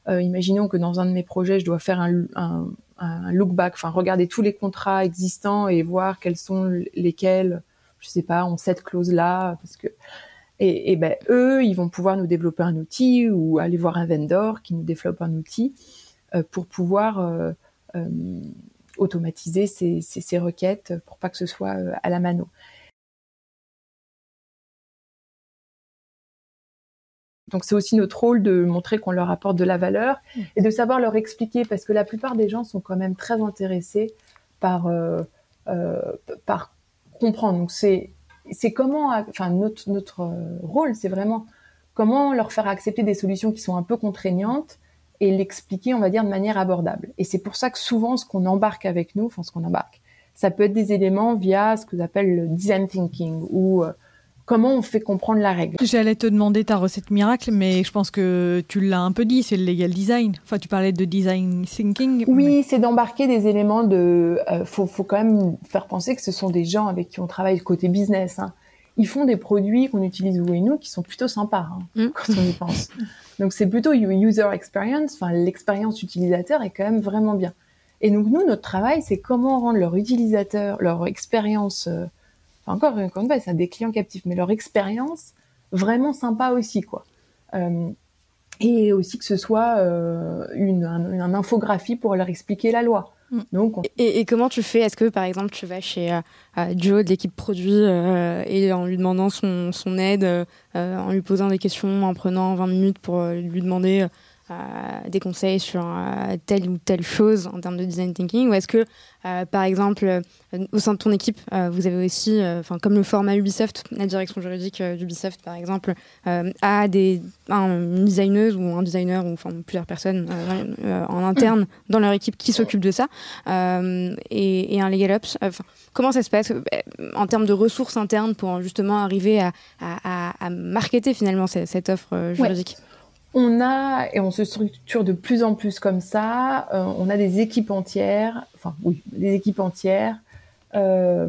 imaginons que dans un de mes projets, je dois faire un, un look back, enfin regarder tous les contrats existants et voir quels sont lesquels, je sais pas, ont cette clause là, parce que et, ben eux, ils vont pouvoir nous développer un outil ou aller voir un vendor qui nous développe un outil euh, pour pouvoir euh, euh, automatiser ces, ces, requêtes pour pas que ce soit à la mano. Donc c'est aussi notre rôle de montrer qu'on leur apporte de la valeur mmh. et de savoir leur expliquer parce que la plupart des gens sont quand même très intéressés par euh, euh, par comprendre. Donc c'est c'est comment enfin notre notre rôle c'est vraiment comment leur faire accepter des solutions qui sont un peu contraignantes et l'expliquer on va dire de manière abordable. Et c'est pour ça que souvent ce qu'on embarque avec nous, enfin ce qu'on embarque, ça peut être des éléments via ce que j'appelle le design thinking ou euh, comment on fait comprendre la règle? J'allais te demander ta recette miracle, mais je pense que tu l'as un peu dit, c'est le legal design. Enfin, tu parlais de design thinking. Oui, mais... c'est d'embarquer des éléments de. Euh, faut, faut quand même faire penser que ce sont des gens avec qui on travaille côté business. Hein. Ils font des produits qu'on utilise vous et nous qui sont plutôt sympas hein, mmh. quand on y pense. Donc c'est plutôt user experience. Enfin, l'expérience utilisateur est quand même vraiment bien. Et donc nous, notre travail, c'est comment rendre leur utilisateur, leur expérience euh, encore, encore une fois, c'est des clients captifs, mais leur expérience vraiment sympa aussi, quoi. Euh, et aussi que ce soit euh, une, un, infographie pour leur expliquer la loi. Mm. Donc, on... et, et, comment tu fais? Est-ce que par exemple tu vas chez euh, Joe de l'équipe produit euh, et en lui demandant son, son aide, euh, en lui posant des questions, en prenant 20 minutes pour lui demander euh, des conseils sur euh, telle ou telle chose en termes de design thinking Ou est-ce que, euh, par exemple, au sein de ton équipe, vous avez aussi, comme le format Ubisoft, la direction juridique d'Ubisoft, par exemple, a des, un, une designeuse ou un designer, ou plusieurs personnes en interne dans leur équipe qui s'occupent de ça, et, et, un Legal Ops Comment ça se passe en termes de ressources internes pour justement arriver à, à, à, à marketer finalement cette, cette offre juridique ouais. On a, et on se structure de plus en plus comme ça, euh, on a des équipes entières, enfin oui, des équipes entières, euh,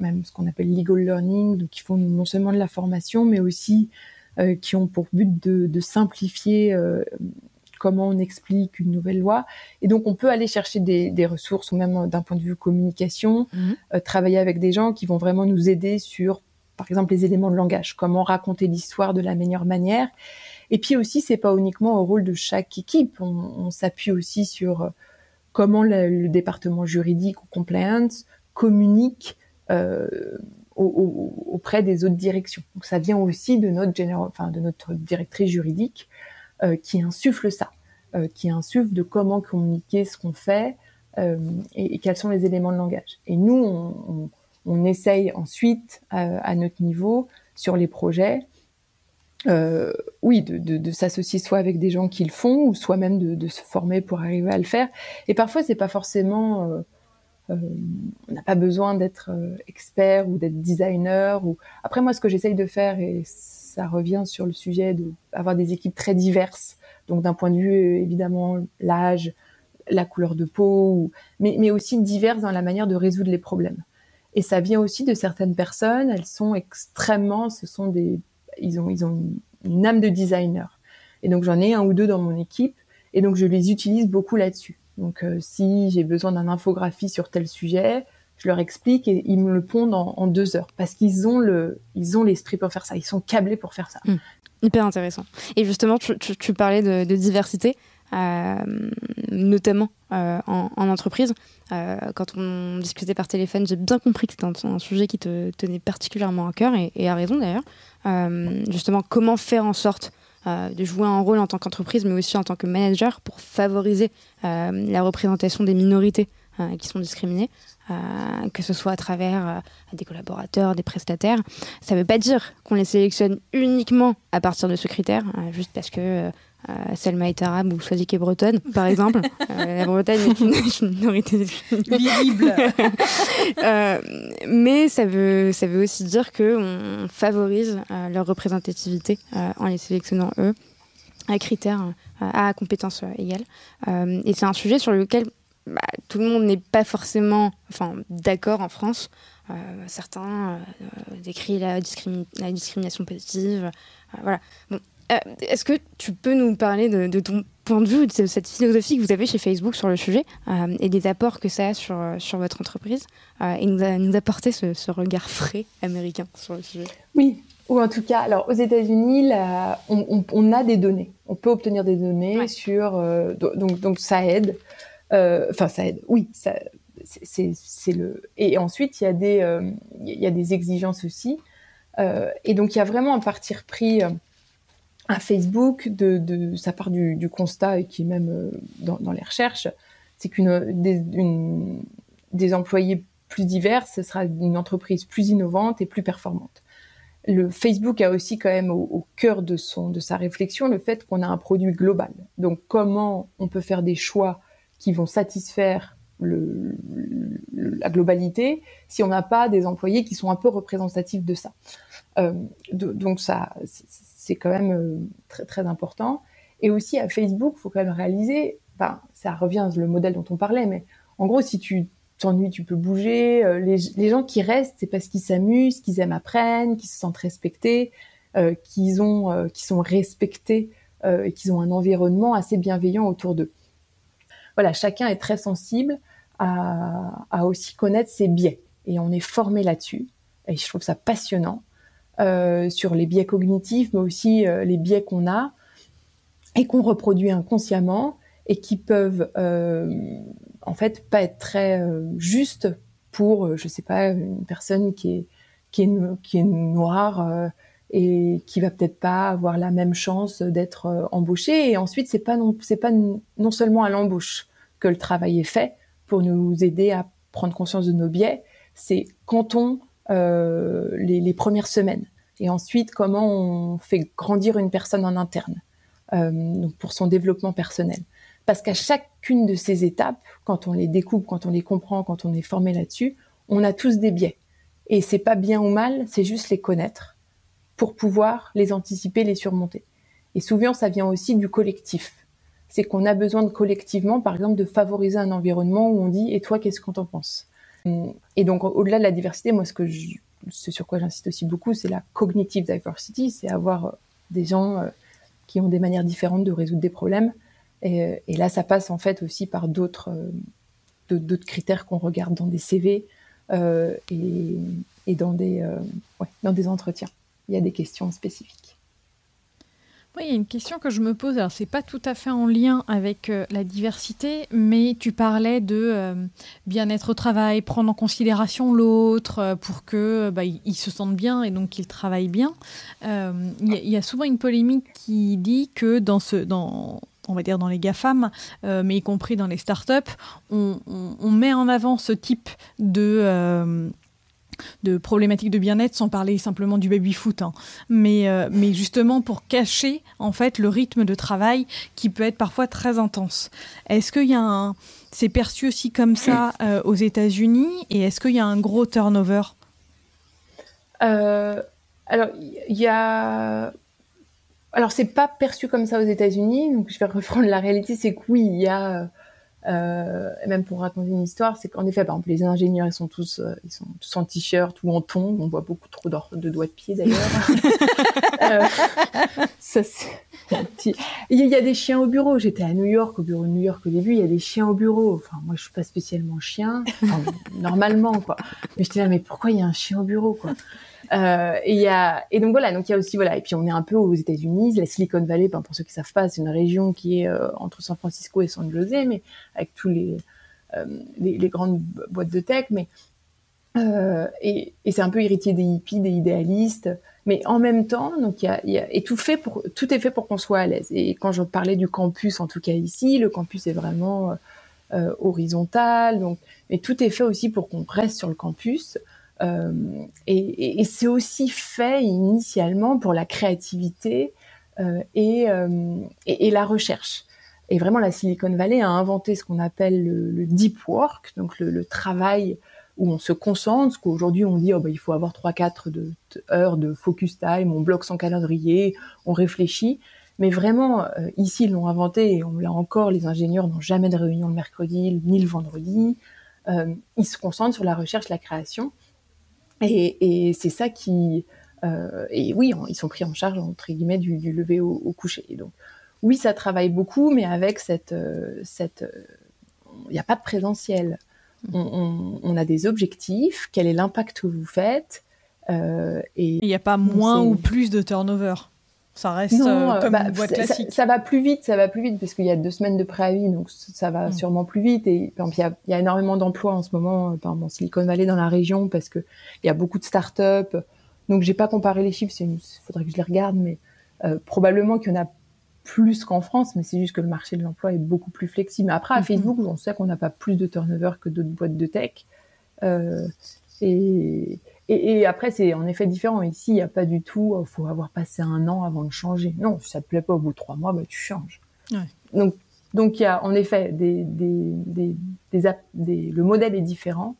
même ce qu'on appelle legal learning, donc qui font non seulement de la formation, mais aussi euh, qui ont pour but de, de simplifier comment on explique une nouvelle loi. Et donc on peut aller chercher des, des ressources, ou même d'un point de vue communication, mmh. travailler avec des gens qui vont vraiment nous aider sur, par exemple, les éléments de langage, comment raconter l'histoire de la meilleure manière. Et puis aussi, c'est pas uniquement au rôle de chaque équipe. On, s'appuie aussi sur euh, comment le, département juridique ou compliance communique euh, au, au, auprès des autres directions. Donc ça vient aussi de notre directrice juridique euh, qui insuffle ça, qui insuffle de comment communiquer ce qu'on fait et, quels sont les éléments de langage. Et nous, on, essaye ensuite à notre niveau sur les projets euh, oui, de, de, de s'associer soit avec des gens qui le font, ou soit même de, de, se former pour arriver à le faire. Et parfois, c'est pas forcément, euh, euh, on n'a pas besoin d'être euh, expert ou d'être designer. Ou après, moi, ce que j'essaye de faire, et ça revient sur le sujet d'avoir des équipes très diverses. Donc, d'un point de vue évidemment l'âge, la couleur de peau, ou... mais, mais aussi diverses dans la manière de résoudre les problèmes. Et ça vient aussi de certaines personnes. Elles sont extrêmement, ce sont des ils ont, ils ont une, âme de designer. Et donc j'en ai un ou deux dans mon équipe, et donc je les utilise beaucoup là-dessus. Donc euh, si j'ai besoin d'un infographie sur tel sujet, je leur explique et ils me le pondent en, deux heures parce qu'ils ont le, ils ont l'esprit pour faire ça, ils sont câblés pour faire ça. Mmh. Hyper intéressant. Et justement, tu, tu, parlais de diversité. Euh, notamment euh, en, en, entreprise. Euh, quand on discutait par téléphone, j'ai bien compris que c'était un, sujet qui te tenait particulièrement à cœur, et, à raison d'ailleurs. Justement, comment faire en sorte de jouer un rôle en tant qu'entreprise, mais aussi en tant que manager pour favoriser la représentation des minorités qui sont discriminées, que ce soit à travers des collaborateurs, des prestataires. Ça ne veut pas dire qu'on les sélectionne uniquement à partir de ce critère, juste parce que euh, Selma est arabe ou Swazik est bretonne, par exemple. euh, la Bretagne est une, une minorité visible. euh, mais ça veut, ça veut aussi dire qu'on favorise euh, leur représentativité euh, en les sélectionnant eux à critères, à compétences égales. et c'est un sujet sur lequel bah, tout le monde n'est pas forcément enfin, d'accord en France. certains décrivent la, discrimi la, discrimination positive. voilà. Bon, Est-ce que tu peux nous parler de, ton point de vue, de cette philosophie que vous avez chez Facebook sur le sujet et des apports que ça a sur, sur votre entreprise et nous, nous apporter ce, regard frais américain sur le sujet? Oui, ou en tout cas, alors aux États-Unis, on, a des données. On peut obtenir des données sur. donc, donc ça aide. Enfin, ça aide. Oui, ça, c'est le. Et ensuite, il y a des, il y a des exigences aussi. Euh, et donc il y a vraiment un parti pris euh, à Facebook de, ça part du, constat et qui est même euh, dans, les recherches, c'est qu'une des, employés plus divers, ce sera une entreprise plus innovante et plus performante. Le Facebook a aussi quand même au, cœur de son de sa réflexion le fait qu'on a un produit global. Donc comment on peut faire des choix qui vont satisfaire la globalité si on n'a pas des employés qui sont un peu représentatifs de ça? Euh, donc ça, c'est quand même euh, très important. Et aussi à Facebook, faut quand même réaliser, ça revient le modèle dont on parlait, mais en gros, si tu t'ennuies, tu peux bouger. Euh, les, gens qui restent, c'est parce qu'ils s'amusent, qu'ils aiment apprendre, qu'ils se sentent respectés, euh, qu'ils ont, qu'ils sont respectés et qu'ils ont un environnement assez bienveillant autour d'eux. Voilà, chacun est très sensible à, aussi connaître ses biais. Et on est formé là-dessus. Et je trouve ça passionnant sur les biais cognitifs, mais aussi euh, les biais qu'on a et qu'on reproduit inconsciemment et qui peuvent euh, en fait pas être très justes pour, je sais pas, une personne qui est qui est, qui est noire et qui va peut-être pas avoir la même chance d'être embauchée. Et ensuite, c'est pas non, c'est pas non seulement à l'embauche que le travail est fait, pour nous aider à prendre conscience de nos biais, c'est quand on euh, les, premières semaines. Et ensuite, comment on fait grandir une personne en interne, euh, donc pour son développement personnel. Parce qu'à chacune de ces étapes, quand on les découpe, quand on les comprend, quand on est formé là-dessus, on a tous des biais. Et c'est pas bien ou mal, c'est juste les connaître pour pouvoir les anticiper, les surmonter. Et souvent, ça vient aussi du collectif c'est qu'on a besoin de collectivement, par exemple, de favoriser un environnement où on dit et toi, qu'est-ce qu'on t'en pense? Et donc, au-delà de la diversité, moi, ce que ce sur quoi j'insiste aussi beaucoup, c'est la cognitive diversity, c'est avoir euh, des gens euh, qui ont des manières différentes de résoudre des problèmes. Et, là, ça passe en fait aussi par d'autres euh, d'autres critères qu'on regarde dans des CV et, et, dans des ouais, dans des entretiens. Il y a des questions spécifiques. Oui, il y a une question que je me pose. Alors, c'est pas tout à fait en lien avec euh, la diversité, mais tu parlais de euh, bien-être au travail, prendre en considération l'autre euh, pour que bah, il, se sente bien et donc qu'il travaille bien. Il y, a souvent une polémique qui dit que dans ce, dans, on va dire dans les GAFAM, mais y compris dans les startups, on, on, met en avant ce type de de problématiques de bien-être sans parler simplement du baby-foot, hein. mais, euh, mais justement pour cacher en fait le rythme de travail qui peut être parfois très intense. Est-ce qu'il y a un... C'est perçu aussi comme ça euh, aux États-Unis et est-ce qu'il y a un gros turnover? Euh, Alors, il y a... Alors, c'est pas perçu comme ça aux États-Unis, donc je vais reprendre la réalité, c'est que oui, il y a euh, et même pour raconter une histoire, c'est qu'en effet, par exemple, les ingénieurs, ils sont tous, euh, ils sont tous en t-shirt ou en ton. On voit beaucoup trop de doigts de pied d'ailleurs. euh, ça, il y a des chiens au bureau. J'étais à New York, au bureau de New York au début. Il y a des chiens au bureau. Enfin, moi, je suis pas spécialement chien, normalement, quoi. Mais j'étais là, mais pourquoi il y a un chien au bureau, quoi? Euh, et, y a, et donc voilà, donc il y a aussi voilà, et puis on est un peu aux États-Unis, la Silicon Valley, ben, pour ceux qui savent pas, c'est une région qui est euh, entre San Francisco et San Jose, mais avec tous les, euh, les, les, grandes boîtes de tech, mais euh, et c'est un peu héritier des hippies, des idéalistes, mais en même temps, donc il y a, y a, et tout fait pour tout est fait pour qu'on soit à l'aise. Et quand je parlais du campus, en tout cas ici, le campus est vraiment euh, horizontal, donc mais tout est fait aussi pour qu'on reste sur le campus. Euh, et, et c'est aussi fait initialement pour la créativité euh, et, euh, et, et, la recherche. Et vraiment, la Silicon Valley a inventé ce qu'on appelle le, le, deep work, donc le, le, travail où on se concentre, ce qu'aujourd'hui on dit, oh, bah, il faut avoir 3-4 de, de, heures de focus time, on bloque son calendrier, on réfléchit. Mais vraiment, euh, ici, ils l'ont inventé et on l'a encore, les ingénieurs n'ont jamais de réunion le mercredi ni le vendredi. Euh, ils se concentrent sur la recherche, la création. Et, et c'est ça qui, et oui, ils sont pris en charge entre guillemets du, lever au, coucher. donc oui, ça travaille beaucoup, mais avec cette cette il n'y a pas de présentiel. On, on, a des objectifs. Quel est l'impact que vous faites et il n'y a pas moins ou plus de turnover. Ça reste euh, comme bah, une boîte classique. Ça, va plus vite, ça va plus vite parce qu'il y a deux semaines de préavis, donc ça va mm. sûrement plus vite. Et il y a, y a, énormément d'emplois en ce moment, euh, par exemple, en Silicon Valley dans la région, parce que il y a beaucoup de startups. Donc j'ai pas comparé les chiffres, il faudrait que je les regarde, mais euh, probablement qu'il y en a plus qu'en France, mais c'est juste que le marché de l'emploi est beaucoup plus flexible. Mais après, à mm-hmm. Facebook, on sait qu'on n'a pas plus de turnover que d'autres boîtes de tech. Euh, et, et, après, c'est en effet différent. Ici, il n'y a pas du tout, il faut avoir passé un an avant de changer. Non, si ça te plaît pas au bout de trois mois, bah, tu changes. Donc, donc il y a en effet des, des, des, le modèle est différent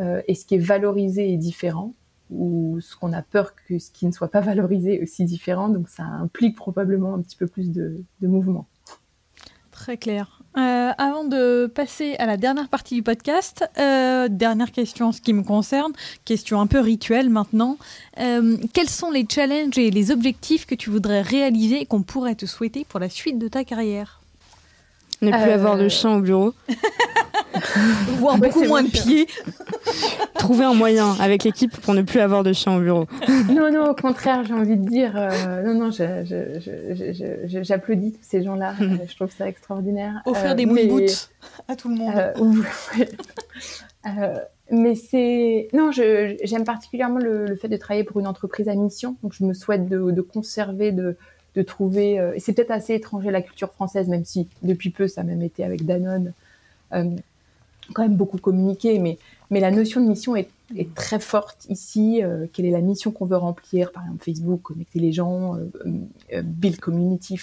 euh, et ce qui est valorisé est différent ou ce qu'on a peur que ce qui ne soit pas valorisé est aussi différent. Donc ça implique probablement un petit peu plus de, mouvement. Très clair. Euh, avant de passer à la dernière partie du podcast, euh, dernière question en ce qui me concerne, question un peu rituelle maintenant. Euh, quels sont les challenges et les objectifs que tu voudrais réaliser et qu'on pourrait te souhaiter pour la suite de ta carrière? Ne plus avoir de chien au bureau. Voir beaucoup moins de pieds. Trouver un moyen avec l'équipe pour ne plus avoir de chien au bureau. non, non, au contraire, j'ai envie de dire, euh, non, non, j'applaudis tous ces gens-là. je trouve ça extraordinaire. Offrir euh, des boots à tout le monde. Euh, mais c'est non, j'aime particulièrement le, fait de travailler pour une entreprise à mission. Donc, je me souhaite de, de conserver, de, de trouver. et c'est peut-être assez étranger la culture française, même si depuis peu ça a même été avec Danone quand même beaucoup communiqué, mais, mais la notion de mission est, très forte ici. Euh, quelle est la mission qu'on veut remplir Par exemple, Facebook, connecter les gens, euh, euh, build community,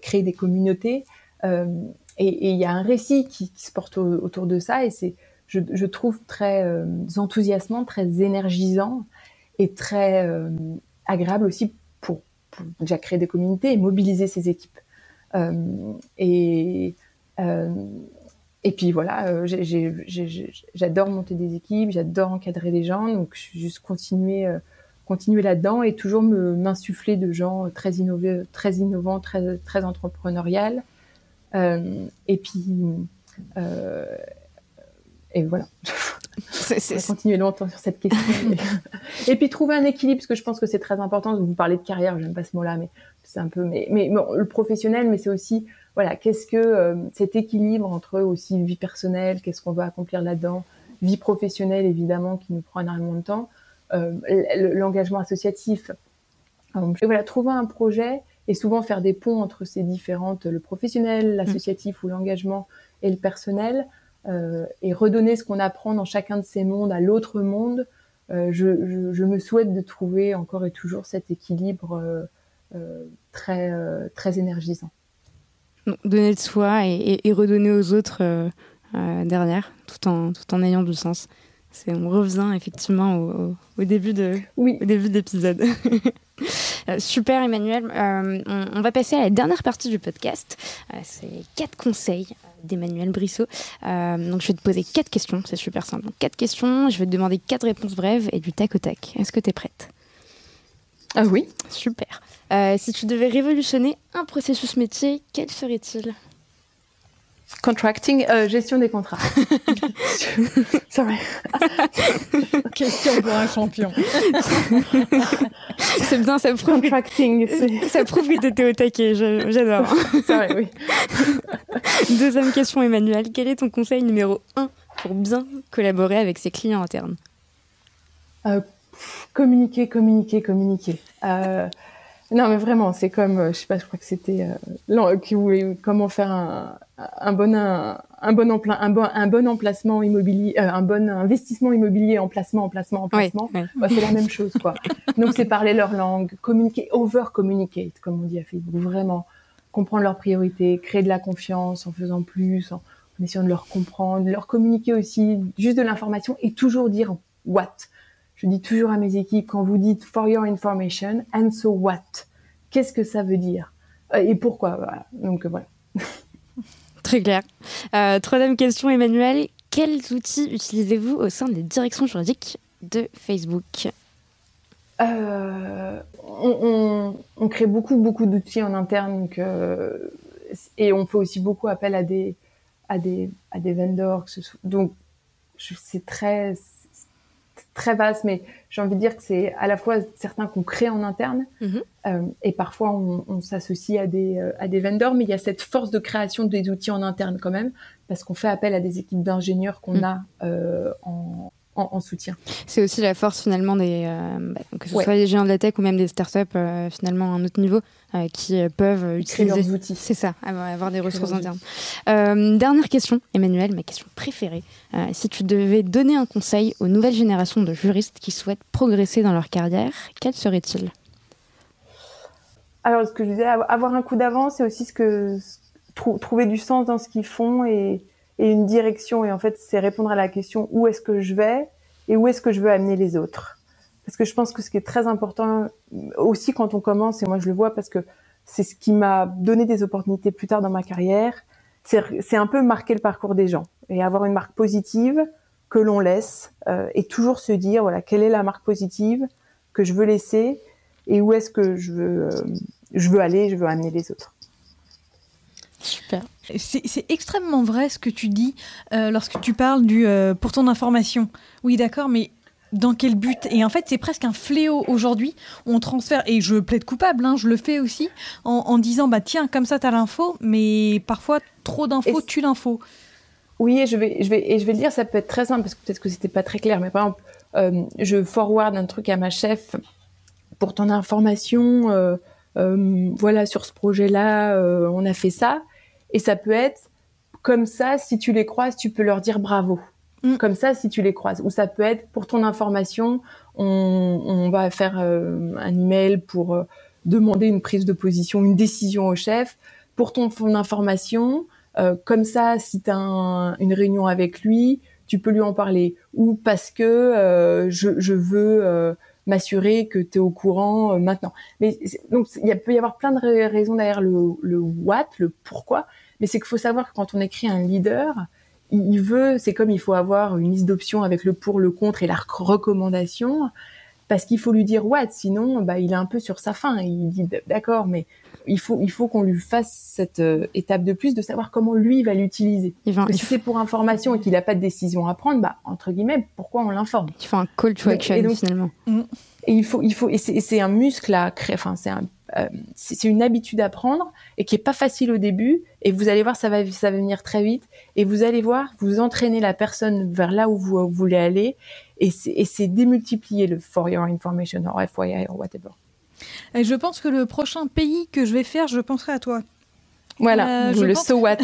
créer des communautés. et il y a un récit qui, qui se porte autour de ça, et c'est, je, je, trouve très enthousiasmant, très énergisant et très agréable aussi pour, déjà créer des communautés et mobiliser ses équipes. et et puis voilà, euh, j'adore monter des équipes, j'adore encadrer des gens, donc je juste continuer, euh, continuer là-dedans et toujours m'insuffler de gens très innovés, très innovants, très très entrepreneurial. Euh, et puis euh, et voilà. C'est, va continuer longtemps sur cette question. et puis trouver un équilibre, parce que je pense que c'est très important. Vous parlez de carrière, j'aime pas ce mot-là, mais c'est un peu, mais, mais le professionnel, mais c'est aussi voilà, qu'est-ce que euh, cet équilibre entre aussi vie personnelle, qu'est-ce qu'on veut accomplir là-dedans, vie professionnelle évidemment qui nous prend énormément de temps, euh, l'engagement associatif. Donc, voilà, trouver un projet et souvent faire des ponts entre ces différentes, le professionnel, l'associatif ou l'engagement et le personnel, et redonner ce qu'on apprend dans chacun de ces mondes à l'autre monde. Euh, je, je, je, me souhaite de trouver encore et toujours cet équilibre euh, euh très très énergisant donner de soi et, redonner aux autres euh, euh, derrière, tout en, tout en ayant du sens. On revient effectivement au, au début de, oui. au début d'épisode. Euh, super Emmanuel, on, va passer à la dernière partie du podcast. c'est quatre conseils d'Emmanuel Brissot. donc je vais te poser quatre questions, c'est super simple. quatre questions, je vais te demander quatre réponses brèves et du tac au tac. Est-ce que tu es prête? Ah oui. Super. Euh, si tu devais révolutionner un processus métier, quel serait-il? Contracting, euh, gestion des contrats. Sorry. Question pour un champion. c'est bien, ça prouve. Contracting. Ça prouve que tu étais au taquet, j'adore. Sorry, oui. Deuxième question, Emmanuel. Quel est ton conseil numéro un pour bien collaborer avec ses clients internes? Euh, Communiquer, communiquer, communiquer. Euh, non, mais vraiment, c'est comme, euh, je sais pas, je crois que c'était euh, qui voulait comment faire un, un bon un, bon empla, un bon un bon emplacement immobilier, euh, un bon investissement immobilier, emplacement, emplacement, emplacement. Bah, c'est la même chose, quoi. Donc c'est parler leur langue, communiquer, over communicate, comme on dit à Facebook, vraiment comprendre leurs priorités, créer de la confiance en faisant plus, en, en essayant de leur comprendre, leur communiquer aussi juste de l'information et toujours dire what je dis toujours à mes équipes, quand vous dites for your information, and so what? Qu'est-ce que ça veut dire? Euh, Et pourquoi? Voilà. Donc euh, voilà. Très clair. Euh, troisième question, Emmanuel. Quels outils utilisez-vous au sein des directions juridiques de Facebook? Euh, on, on, crée beaucoup, beaucoup d'outils en interne. Et on fait aussi beaucoup appel à des, à des, à des vendors. Donc, c'est très, très vaste, mais j'ai envie de dire que c'est à la fois certains qu'on crée en interne mhm. euh, et parfois on, on s'associe à des, euh, à des vendors, mais il y a cette force de création des outils en interne quand même, parce qu'on fait appel à des équipes d'ingénieurs qu'on mhm. a euh, en, en, soutien. C'est aussi la force finalement des, euh, bah, que ce soit des géants de la tech ou même des startups euh, finalement à un autre niveau euh, qui peuvent utiliser leurs outils. C'est ça, avoir, des ressources internes. dernière question, Emmanuel, ma question préférée. si tu devais donner un conseil aux nouvelles générations de juristes qui souhaitent progresser dans leur carrière, quel serait-il? Alors, ce que je disais, avoir un coup d'avance, c'est aussi ce que trouver du sens dans ce qu'ils font et et une direction. Et en fait, c'est répondre à la question où est-ce que je vais et où est-ce que je veux amener les autres? Parce que je pense que ce qui est très important aussi quand on commence, et moi je le vois parce que c'est ce qui m'a donné des opportunités plus tard dans ma carrière, c'est un peu marquer le parcours des gens et avoir une marque positive que l'on laisse euh, et toujours se dire voilà quelle est la marque positive que je veux laisser et où est-ce que je veux euh, je veux aller, je veux amener les autres. Super. C'est extrêmement vrai ce que tu dis euh, lorsque tu parles du euh, pour ton information. Oui, d'accord, mais dans quel but? Et en fait, c'est presque un fléau aujourd'hui. On transfère, et je plaide coupable, hein, je le fais aussi, en, disant bah tiens, comme ça, tu as l'info, mais parfois, trop d'infos tue l'info. Oui, et je, vais, je vais, et je vais le dire, ça peut être très simple, parce que peut-être que c'était pas très clair, mais par exemple, euh, je forward un truc à ma chef pour ton information. voilà, sur ce projet-là, on a fait ça. Et ça peut être comme ça, si tu les croises, tu peux leur dire bravo. Mm. Comme ça, si tu les croises. Ou ça peut être pour ton information, on, va faire euh, un email pour euh, demander une prise de position, une décision au chef. Pour ton, ton information, euh, comme ça, si tu as une réunion avec lui, tu peux lui en parler. Ou parce que je, je, veux m'assurer que tu es au courant maintenant. Mais donc il peut y avoir plein de raisons derrière le, le what, le pourquoi, mais c'est qu'il faut savoir que quand on écrit un leader, il veut, c'est comme il faut avoir une liste d'options avec le pour, le contre et la recommandation, parce qu'il faut lui dire what, sinon, bah, il est un peu sur sa fin. Il dit d'accord, mais il faut, il faut qu'on lui fasse cette euh, étape de plus de savoir comment lui va l'utiliser. Si c'est pour information et qu'il n'a pas de décision à prendre, bah, entre guillemets, pourquoi on l'informe? Il faut un call to action finalement. Mm. Et il faut, il faut, et c'est un muscle à créer. Enfin, c'est un euh, c'est une habitude à prendre et qui est pas facile au début. Et vous allez voir, ça va, ça va venir très vite. Et vous allez voir, vous entraînez la personne vers là où vous, voulez aller. Et c'est démultiplier le for your information or FYI or whatever. Et je pense que le prochain pays que je vais faire, je penserai à toi. Voilà, euh, le so what.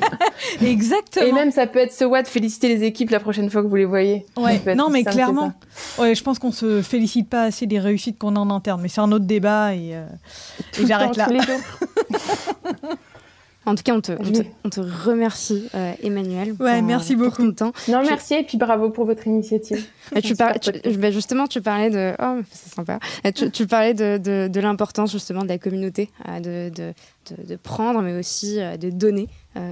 Exactement. Et même ça peut être so what, féliciter les équipes la prochaine fois que vous les voyez. Ouais. Non, mais clairement. Ouais, je pense qu'on se félicite pas assez des réussites qu'on a en interne, mais c'est un autre débat et, euh, et j'arrête là. En tout cas, on te, on te, remercie, euh, Emmanuel. Ouais, euh, merci beaucoup. Pour temps. Non, merci et puis bravo pour votre initiative. tu bah, justement, tu parlais de. Oh, c'est sympa. Tu, parlais de, de, de l'importance justement de la communauté, euh, de, de, prendre, mais aussi de donner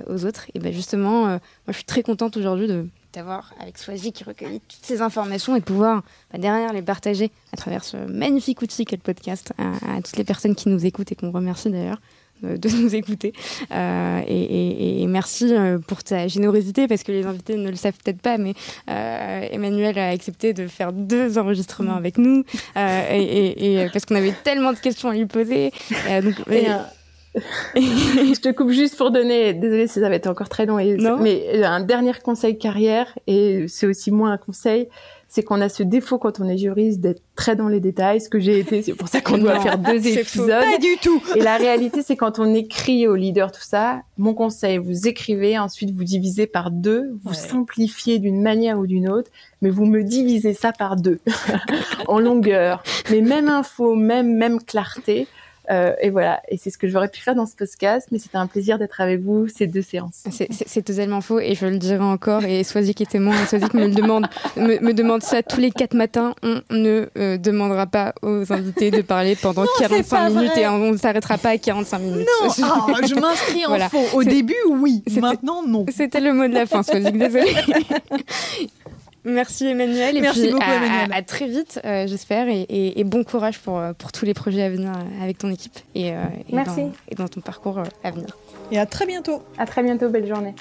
aux autres. Et ben justement, moi, je suis très contente aujourd'hui de d'avoir avec Swazi qui recueillit toutes ces informations et de pouvoir bah, derrière les partager à travers ce magnifique outil qu'est le podcast à, à toutes les personnes qui nous écoutent et qu'on remercie d'ailleurs de nous écouter. Euh, et, merci euh, pour ta générosité, parce que les invités ne le savent peut-être pas, mais euh, Emmanuel a accepté de faire deux enregistrements avec nous, et, parce qu'on avait tellement de questions à lui poser. donc, je te coupe juste pour donner, désolé si ça va être encore très long, mais un dernier conseil carrière, et c'est aussi moi un conseil, c'est qu'on a ce défaut quand on est juriste d'être très dans les détails, ce que j'ai été. C'est pour ça qu'on doit faire deux épisodes. Pas du tout. Et la réalité, c'est quand on écrit au leader tout ça, mon conseil, vous écrivez, ensuite vous divisez par deux, vous simplifiez d'une manière ou d'une autre, mais vous me divisez ça par deux en longueur. Mais même info, même même clarté. Euh, et voilà, et c'est ce que j'aurais pu faire dans ce podcast, mais c'était un plaisir d'être avec vous ces deux séances. C'est totalement faux, et je le dirai encore, et Soisy qui est témoin, et Soisy qui me le demande, me, demande ça tous les quatre matins, on ne euh, demandera pas aux invités de parler pendant 45 minutes, et on ne s'arrêtera pas à 45 minutes. Non, ah, je m'inscris en faux. Au début, oui, maintenant, non. C'était le mot de la fin, Soisy, désolé. Merci Emmanuel. Et Merci puis beaucoup à, Emmanuel. À, à très vite, euh, j'espère, et, et, et, bon courage pour, pour tous les projets à venir avec ton équipe et, euh, et, Merci. Dans, et dans ton parcours euh, à venir. Et à très bientôt. À très bientôt, belle journée.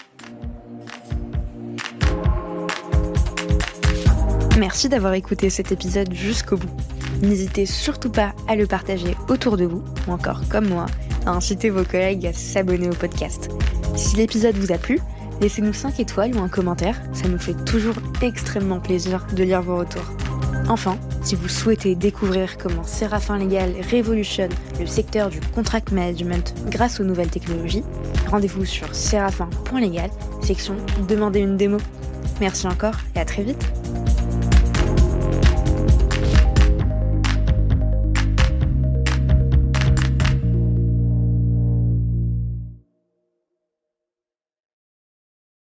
Merci d'avoir écouté cet épisode jusqu'au bout. N'hésitez surtout pas à le partager autour de vous, ou encore comme moi, à inciter vos collègues à s'abonner au podcast. Si l'épisode vous a plu, laissez-nous 5 étoiles ou un commentaire, ça nous fait toujours extrêmement plaisir de lire vos retours. Enfin, si vous souhaitez découvrir comment Séraphin Légal révolutionne le secteur du contract management grâce aux nouvelles technologies, rendez-vous sur séraphin.légal, section Demandez une démo. Merci encore et à très vite